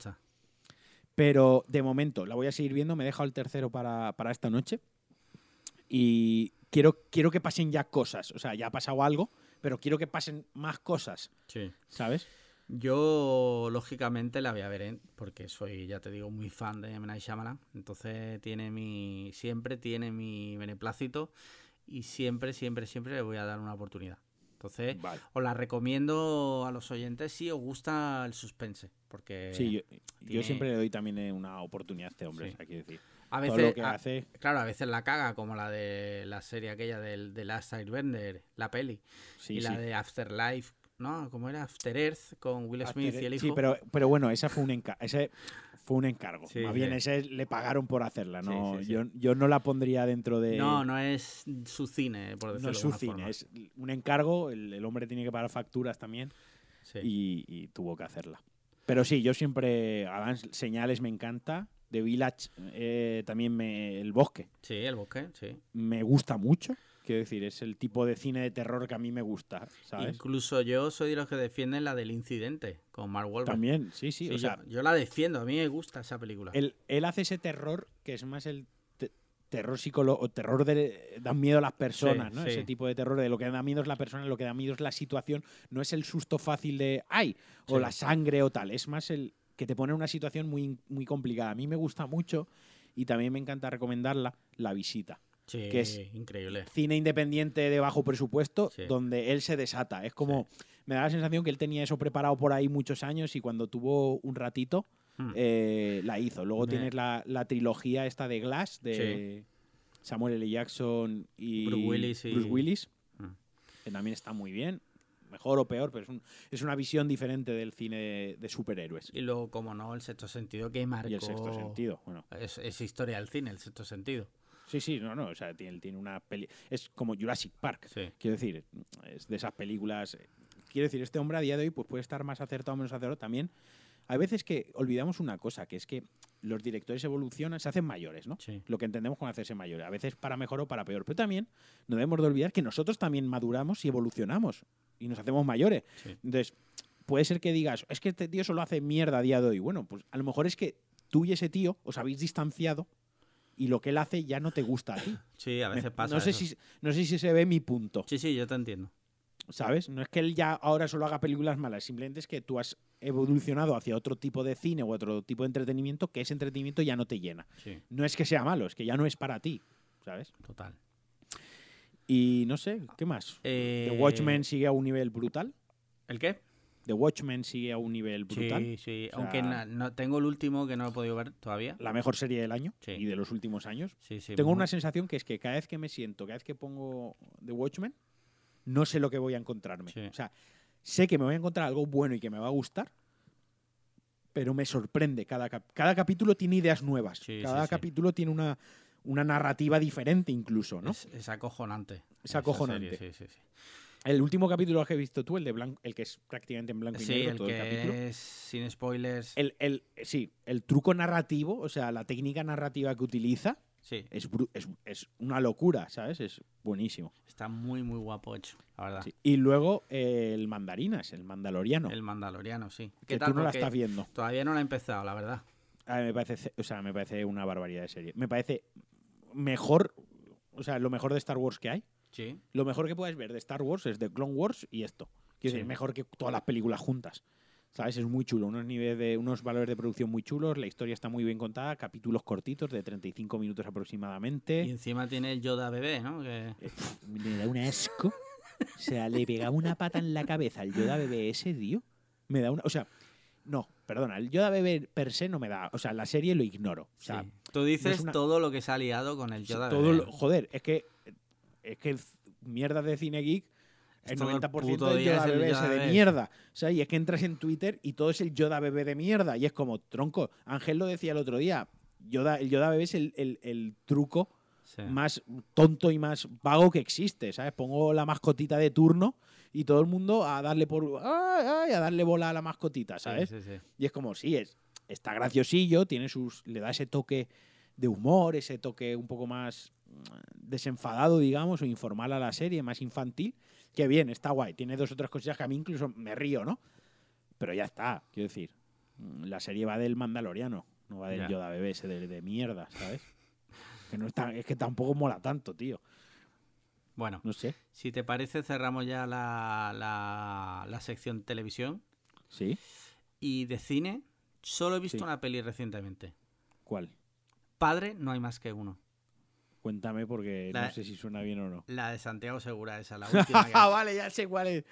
Pero de momento la voy a seguir viendo. Me he dejado el tercero para, para esta noche. Y quiero, quiero que pasen ya cosas. O sea, ya ha pasado algo, pero quiero que pasen más cosas, Sí. ¿sabes? Yo, lógicamente, la voy a ver en- porque soy, ya te digo, muy fan de M. Night Shyamalan. Entonces, tiene mi, siempre tiene mi beneplácito y siempre, siempre, siempre le voy a dar una oportunidad. Entonces, Vale. os la recomiendo a los oyentes si os gusta el suspense. Porque Sí, yo, yo tiene- siempre le doy también eh, una oportunidad a este hombre, Sí. sea, quiero decir. A Todo veces, lo que a- hace. claro, a veces la caga, como la de la serie aquella del de Last Airbender, la peli, Sí, y la de Afterlife, ¿no? ¿Cómo era? After Earth con Will Smith y el hijo. Sí, pero, pero bueno, esa fue un enca- ese fue un encargo. Sí, Más bien, ese le pagaron por hacerla. No. Yo, yo no la pondría dentro de. No, no es su cine, por no decirlo es de su cine, forma. es un encargo. El, el hombre tiene que pagar facturas también Sí. y, y tuvo que hacerla. Pero sí, yo siempre. Además, señales me encanta. The Village, eh, también me, El Bosque, Sí, el bosque, sí. me gusta mucho. Quiero decir, es el tipo de cine de terror que a mí me gusta, ¿sabes? Incluso yo soy de los que defienden la del incidente con Mark Wahlberg. También, sí, sí. Sí, o sea, yo, la defiendo, a mí me gusta esa película. él, él hace ese terror que es más el te- terror psicológico, o terror de dan miedo a las personas, Sí, ¿no? sí. Ese tipo de terror de lo que da miedo es la persona, lo que da miedo es la situación, no es el susto fácil de ¡ay! o la sangre o tal, es más el que te pone en una situación muy, muy complicada. A mí me gusta mucho y también me encanta recomendarla, La Visita. sí, que es- increíble. Cine independiente de bajo presupuesto, Sí. donde él se desata. Es como, me da la sensación que él tenía eso preparado por ahí muchos años y cuando tuvo un ratito, Hmm. eh, la hizo. Luego Me- tienes la, la trilogía esta de Glass, de Samuel L. Jackson y Bruce Willis y- Bruce Willis, Hmm. que también está muy bien. Mejor o peor, pero es, un- es una visión diferente del cine de, superhéroes. Y luego, como no, el sexto sentido que marcó... Y el sexto sentido. Bueno, Es, es historia del cine, el sexto sentido. sí, sí, no, no. O sea, tiene, tiene una peli. Es como Jurassic Park. Sí. Quiero decir, es de esas películas. Quiero decir, este hombre a día de hoy pues, puede estar más acertado o menos acertado también. Hay veces que olvidamos una cosa, que es que los directores evolucionan, se hacen mayores, ¿no? Sí. Lo que entendemos con hacerse mayores. A veces para mejor o para peor. Pero también no debemos de olvidar que nosotros también maduramos y evolucionamos. Y nos hacemos mayores. Sí. Entonces, puede ser que digas, es que este tío solo hace mierda a día de hoy. Bueno, pues a lo mejor es que tú y ese tío os habéis distanciado y lo que él hace ya no te gusta a ti. Sí, a veces Me- pasa no, sé eso. si, no sé si se ve mi punto. Sí, sí, yo te entiendo. ¿Sabes? No es que él ya ahora solo haga películas malas, simplemente es que tú has evolucionado hacia otro tipo de cine o otro tipo de entretenimiento que ese entretenimiento ya no te llena. Sí, No es que sea malo, es que ya no es para ti, ¿sabes? total. Y no sé, ¿qué más? Eh, The Watchmen sigue a un nivel brutal. ¿El qué? The Watchmen sigue a un nivel brutal. Sí, sí. O sea- Aunque na- no, tengo el último que no lo he podido ver todavía. La mejor serie del año Sí. y de los últimos años. Sí, sí. Tengo una sensación que es que cada vez que me siento, cada vez que pongo The Watchmen, no sé lo que voy a encontrarme. O sea, sé que me voy a encontrar algo bueno y que me va a gustar, pero me sorprende. Cada, cap- cada capítulo tiene ideas nuevas. Cada capítulo tiene una, una narrativa diferente incluso, ¿no? Es, es acojonante. Es acojonante. serie, sí, sí, sí. El último capítulo que has visto tú, el de blanco, el que es prácticamente en blanco y Sí, negro, el todo el capítulo. es sin spoilers. El, el- sí, el truco narrativo, o sea, la técnica narrativa que utiliza Sí, es, es, es una locura, ¿sabes? Es buenísimo. está muy, muy guapo hecho, la verdad. Sí. Y luego eh, el mandarinas, el mandaloriano. El Mandaloriano, sí. que ¿Qué tú tal? no la estás viendo. Todavía no la he empezado, la verdad. A mí me parece, ce- o sea, me parece una barbaridad de serie. Me parece mejor, o sea, lo mejor de Star Wars que hay. Sí. Lo mejor que puedes ver de Star Wars es de Clone Wars y esto. Quiero Sí. decir, mejor que todas las películas juntas. ¿Sabes? Es muy chulo. Unos, niveles de, unos valores de producción muy chulos. La historia está muy bien contada. Capítulos cortitos de 35 minutos aproximadamente. Y encima tiene el Yoda bebé, ¿no? Que- Me da un asco. O sea, le pegaba una pata en la cabeza al Yoda bebé ese, tío. Me da una. O sea, no, perdona. El Yoda bebé per se no me da. O sea, la serie lo ignoro. O sea, sí. Tú dices una- todo lo que se ha liado con el Yoda todo bebé. lo- joder, es que. Es que mierda de cine geek. Es El todo el 90% puto del Yoda bebé ese de mierda. O sea, y es que entras en Twitter y todo es el Yoda bebé de mierda. Y es como, tronco. Ángel lo decía el otro día. Yoda, el Yoda bebé es el, el- el truco Sí. más tonto y más vago que existe, ¿sabes? Pongo la mascotita de turno y todo el mundo a darle por ay, ay, a darle bola a la mascotita, Sí, ¿sabes? sí, sí. Y es como, sí, es, está graciosillo, tiene sus, le da ese toque de humor, ese toque un poco más mm, desenfadado, digamos, o informal a la serie, más infantil. Que bien, está guay. Tiene dos o tres cosillas que a mí incluso me río, ¿no? Pero ya está, quiero decir. mm, La serie va del Mandaloriano, no va del Ya. Yoda bebé ese de, de mierda, ¿sabes? Que no está, es que tampoco mola tanto, tío. Bueno, No sé. si te parece, cerramos ya la, la, la sección televisión. ¿Sí? Y de cine, solo he visto Sí. una peli recientemente. ¿Cuál? Padre, no hay más que uno. Cuéntame porque La- no sé si suena bien o no. La de Santiago Segura, esa, la última ha- vale, ya sé cuál es.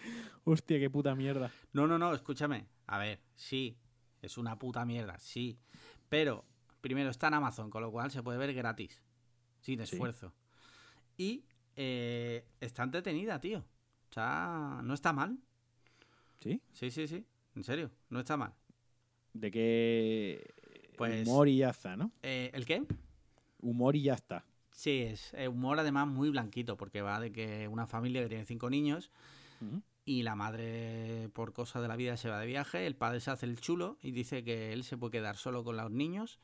Hostia, qué puta mierda. No, no, no, escúchame. A ver, sí, es una puta mierda, sí. Pero, primero, está en Amazon, con lo cual se puede ver gratis, sin Sí. esfuerzo. Y eh, está entretenida, tío. O sea, no está mal. ¿Sí? Sí, sí, sí. En serio, no está mal. ¿De qué Pues- humor y ya está, no? Eh, ¿El qué? Humor y ya está. Sí, es eh, humor además muy blanquito, porque va de que una familia que tiene cinco niños y la madre, por cosas de la vida, se va de viaje, el padre se hace el chulo y dice que él se puede quedar solo con los niños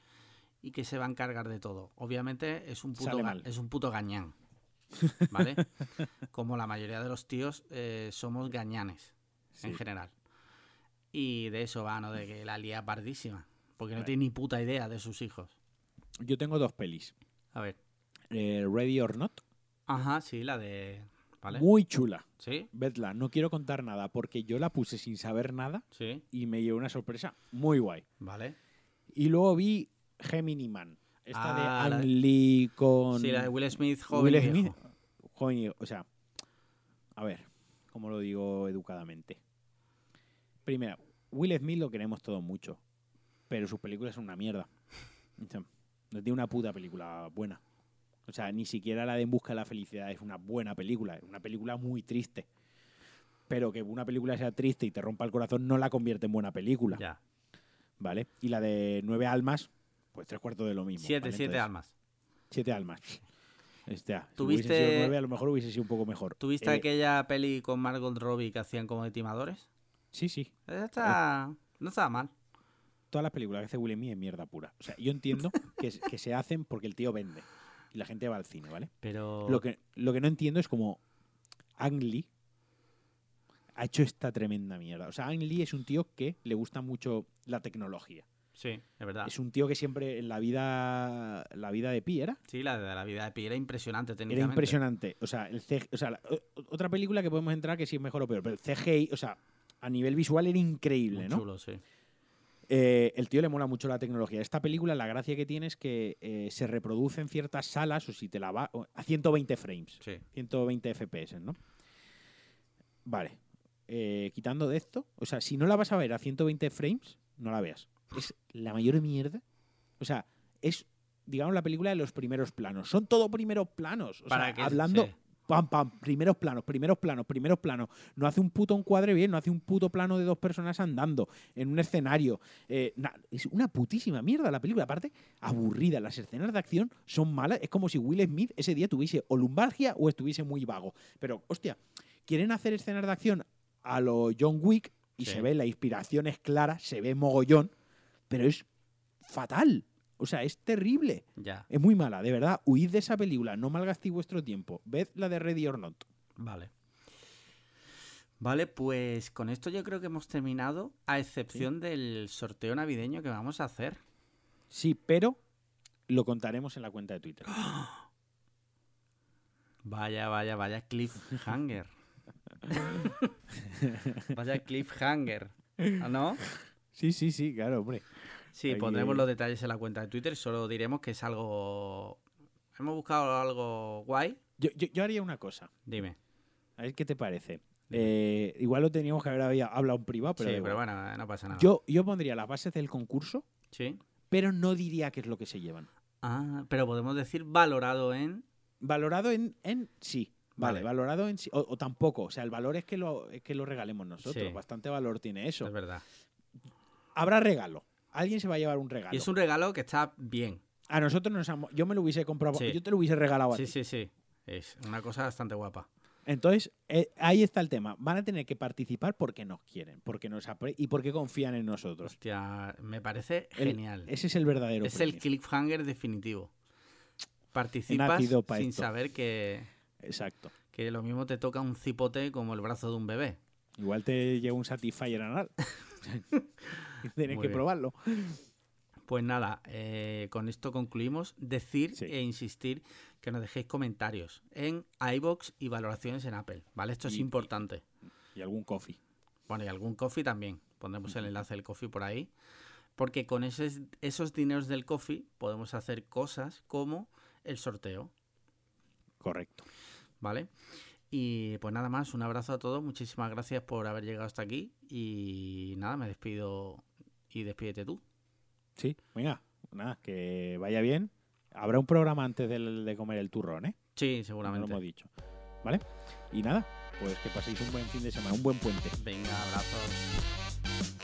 y que se va a encargar de todo. Obviamente es un puto, es un puto gañán, ¿vale? Como la mayoría de los tíos eh, somos gañanes, en general. Y de eso va, ¿no? De que la lía pardísima, porque no tiene ni puta idea de sus hijos. Yo tengo dos pelis. A ver. Eh, Ready or Not. Ajá, sí, la de... ¿Vale? Muy chula. Sí, Vedla, no quiero contar nada porque yo la puse sin saber nada sí, y me llevó una sorpresa muy guay. vale. Y luego vi Gemini Man. Esta Ah, de la Ang de- Lee con. Sí, la de Will Smith, joven Will Smith, viejo. joven y- O sea, a ver, ¿cómo lo digo educadamente? Primero, Will Smith lo queremos todos mucho, pero sus películas son una mierda. No tiene una puta película buena. O sea, ni siquiera la de En Busca de la Felicidad es una buena película, es una película muy triste. Pero que una película sea triste y te rompa el corazón no la convierte en buena película, Ya. ¿vale? Y la de Nueve Almas, pues tres cuartos de lo mismo. Siete, ¿vale? siete Entonces, almas. Siete almas. Este, ¿Tuviste- hubiese sido nueve, a lo mejor hubiese sido un poco mejor. ¿Tuviste Eh, aquella peli con Margot Robbie que hacían como de timadores? Sí, sí. Esa está... No estaba mal. Todas las películas que hace Will Smith es mierda pura. O sea, yo entiendo que, que se hacen porque el tío vende. Y la gente va al cine, ¿vale? Pero... Lo que, lo que no entiendo es como Ang Lee ha hecho esta tremenda mierda. O sea, Ang Lee es un tío que le gusta mucho la tecnología. Sí, es verdad. Es un tío que siempre en la vida la vida de Pi era Sí, la de la vida de Pi era impresionante Era técnicamente. impresionante. O sea, el CG o sea, la- otra película que podemos entrar que sí es mejor o peor, pero el CGI, o sea, a nivel visual era increíble, Muy ¿no? chulo, sí. Eh, el tío le mola mucho la tecnología. Esta película, la gracia que tiene es que eh, se reproduce en ciertas salas, o si te la va, a 120 frames, Sí. 120 FPS, ¿no? Vale. Eh, quitando de esto, o sea, si no la vas a ver a 120 frames, no la veas. Es la mayor mierda. O sea, es, digamos, la película de los primeros planos. Son todo primeros planos. O Para sea, que- hablando, sí. pam, pam, primeros planos, primeros planos, primeros planos. No hace un puto encuadre bien, no hace un puto plano de dos personas andando en un escenario. Eh, na- es una putísima mierda la película. Aparte, aburrida. Las escenas de acción son malas. Es como si Will Smith ese día tuviese o lumbalgia o estuviese muy vago. Pero, hostia, quieren hacer escenas de acción a lo John Wick y Sí. se ve, la inspiración es clara, se ve mogollón, pero es fatal. O sea, es terrible. Ya, Es muy mala, de verdad. Huid de esa película, no malgastéis vuestro tiempo. Ved la de Ready or Not. vale. Vale, pues con esto yo creo que hemos terminado, a excepción del sorteo navideño que vamos a hacer. Sí, pero lo contaremos en la cuenta de Twitter. Vaya, vaya, vaya cliffhanger. vaya cliffhanger. ¿Ah, ¿No? Sí, sí, sí, claro, hombre. Sí, pondremos los detalles en la cuenta de Twitter. Solo diremos que es algo. Hemos buscado algo guay. Yo, yo- yo haría una cosa. Dime. A ver qué te parece. Eh, igual lo teníamos que haber hablado en privado, pero, sí, pero bueno, no pasa nada. yo, yo pondría las bases del concurso, Sí. pero no diría qué es lo que se llevan. Ah, pero podemos decir valorado en. Valorado en, en sí. Vale, Vale. valorado en sí. O, o tampoco. O sea, el valor es que lo, es que lo regalemos nosotros. Sí. Bastante valor tiene eso. Es verdad. Habrá regalo. Alguien se va a llevar un regalo. Y es un regalo que está bien. A nosotros nos amo- Yo me lo hubiese comprado. Sí. Yo te lo hubiese regalado a Sí, ti. sí, sí. Es una cosa bastante guapa. Entonces, eh, ahí está el tema. Van a tener que participar porque nos quieren, porque nos y porque confían en nosotros. Hostia, me parece El- genial. Ese es el verdadero Es el cliffhanger definitivo. Participas sin esto. saber que, Exacto. que lo mismo te toca un cipote como el brazo de un bebé. Igual te llega un Satisfyer anal. Tienes que bien. probarlo. Pues nada, eh, con esto concluimos. Decir Sí. e insistir que nos dejéis comentarios en iBox y valoraciones en Apple, ¿vale? Esto es Y- y- importante. Y algún coffee. Bueno, y algún coffee también. Pondremos el enlace del coffee por ahí. Porque con esos, esos dineros del coffee podemos hacer cosas como el sorteo, Correcto. ¿vale? Y pues nada más, un abrazo a todos. Muchísimas gracias por haber llegado hasta aquí. Y nada, me despido y despídete tú. Sí, venga, nada, que vaya bien. Habrá un programa antes del- de comer el turrón, ¿eh? Sí, No lo seguramente. hemos dicho. ¿Vale? Y nada, pues que paséis un buen fin de semana, un buen puente. Venga, abrazos.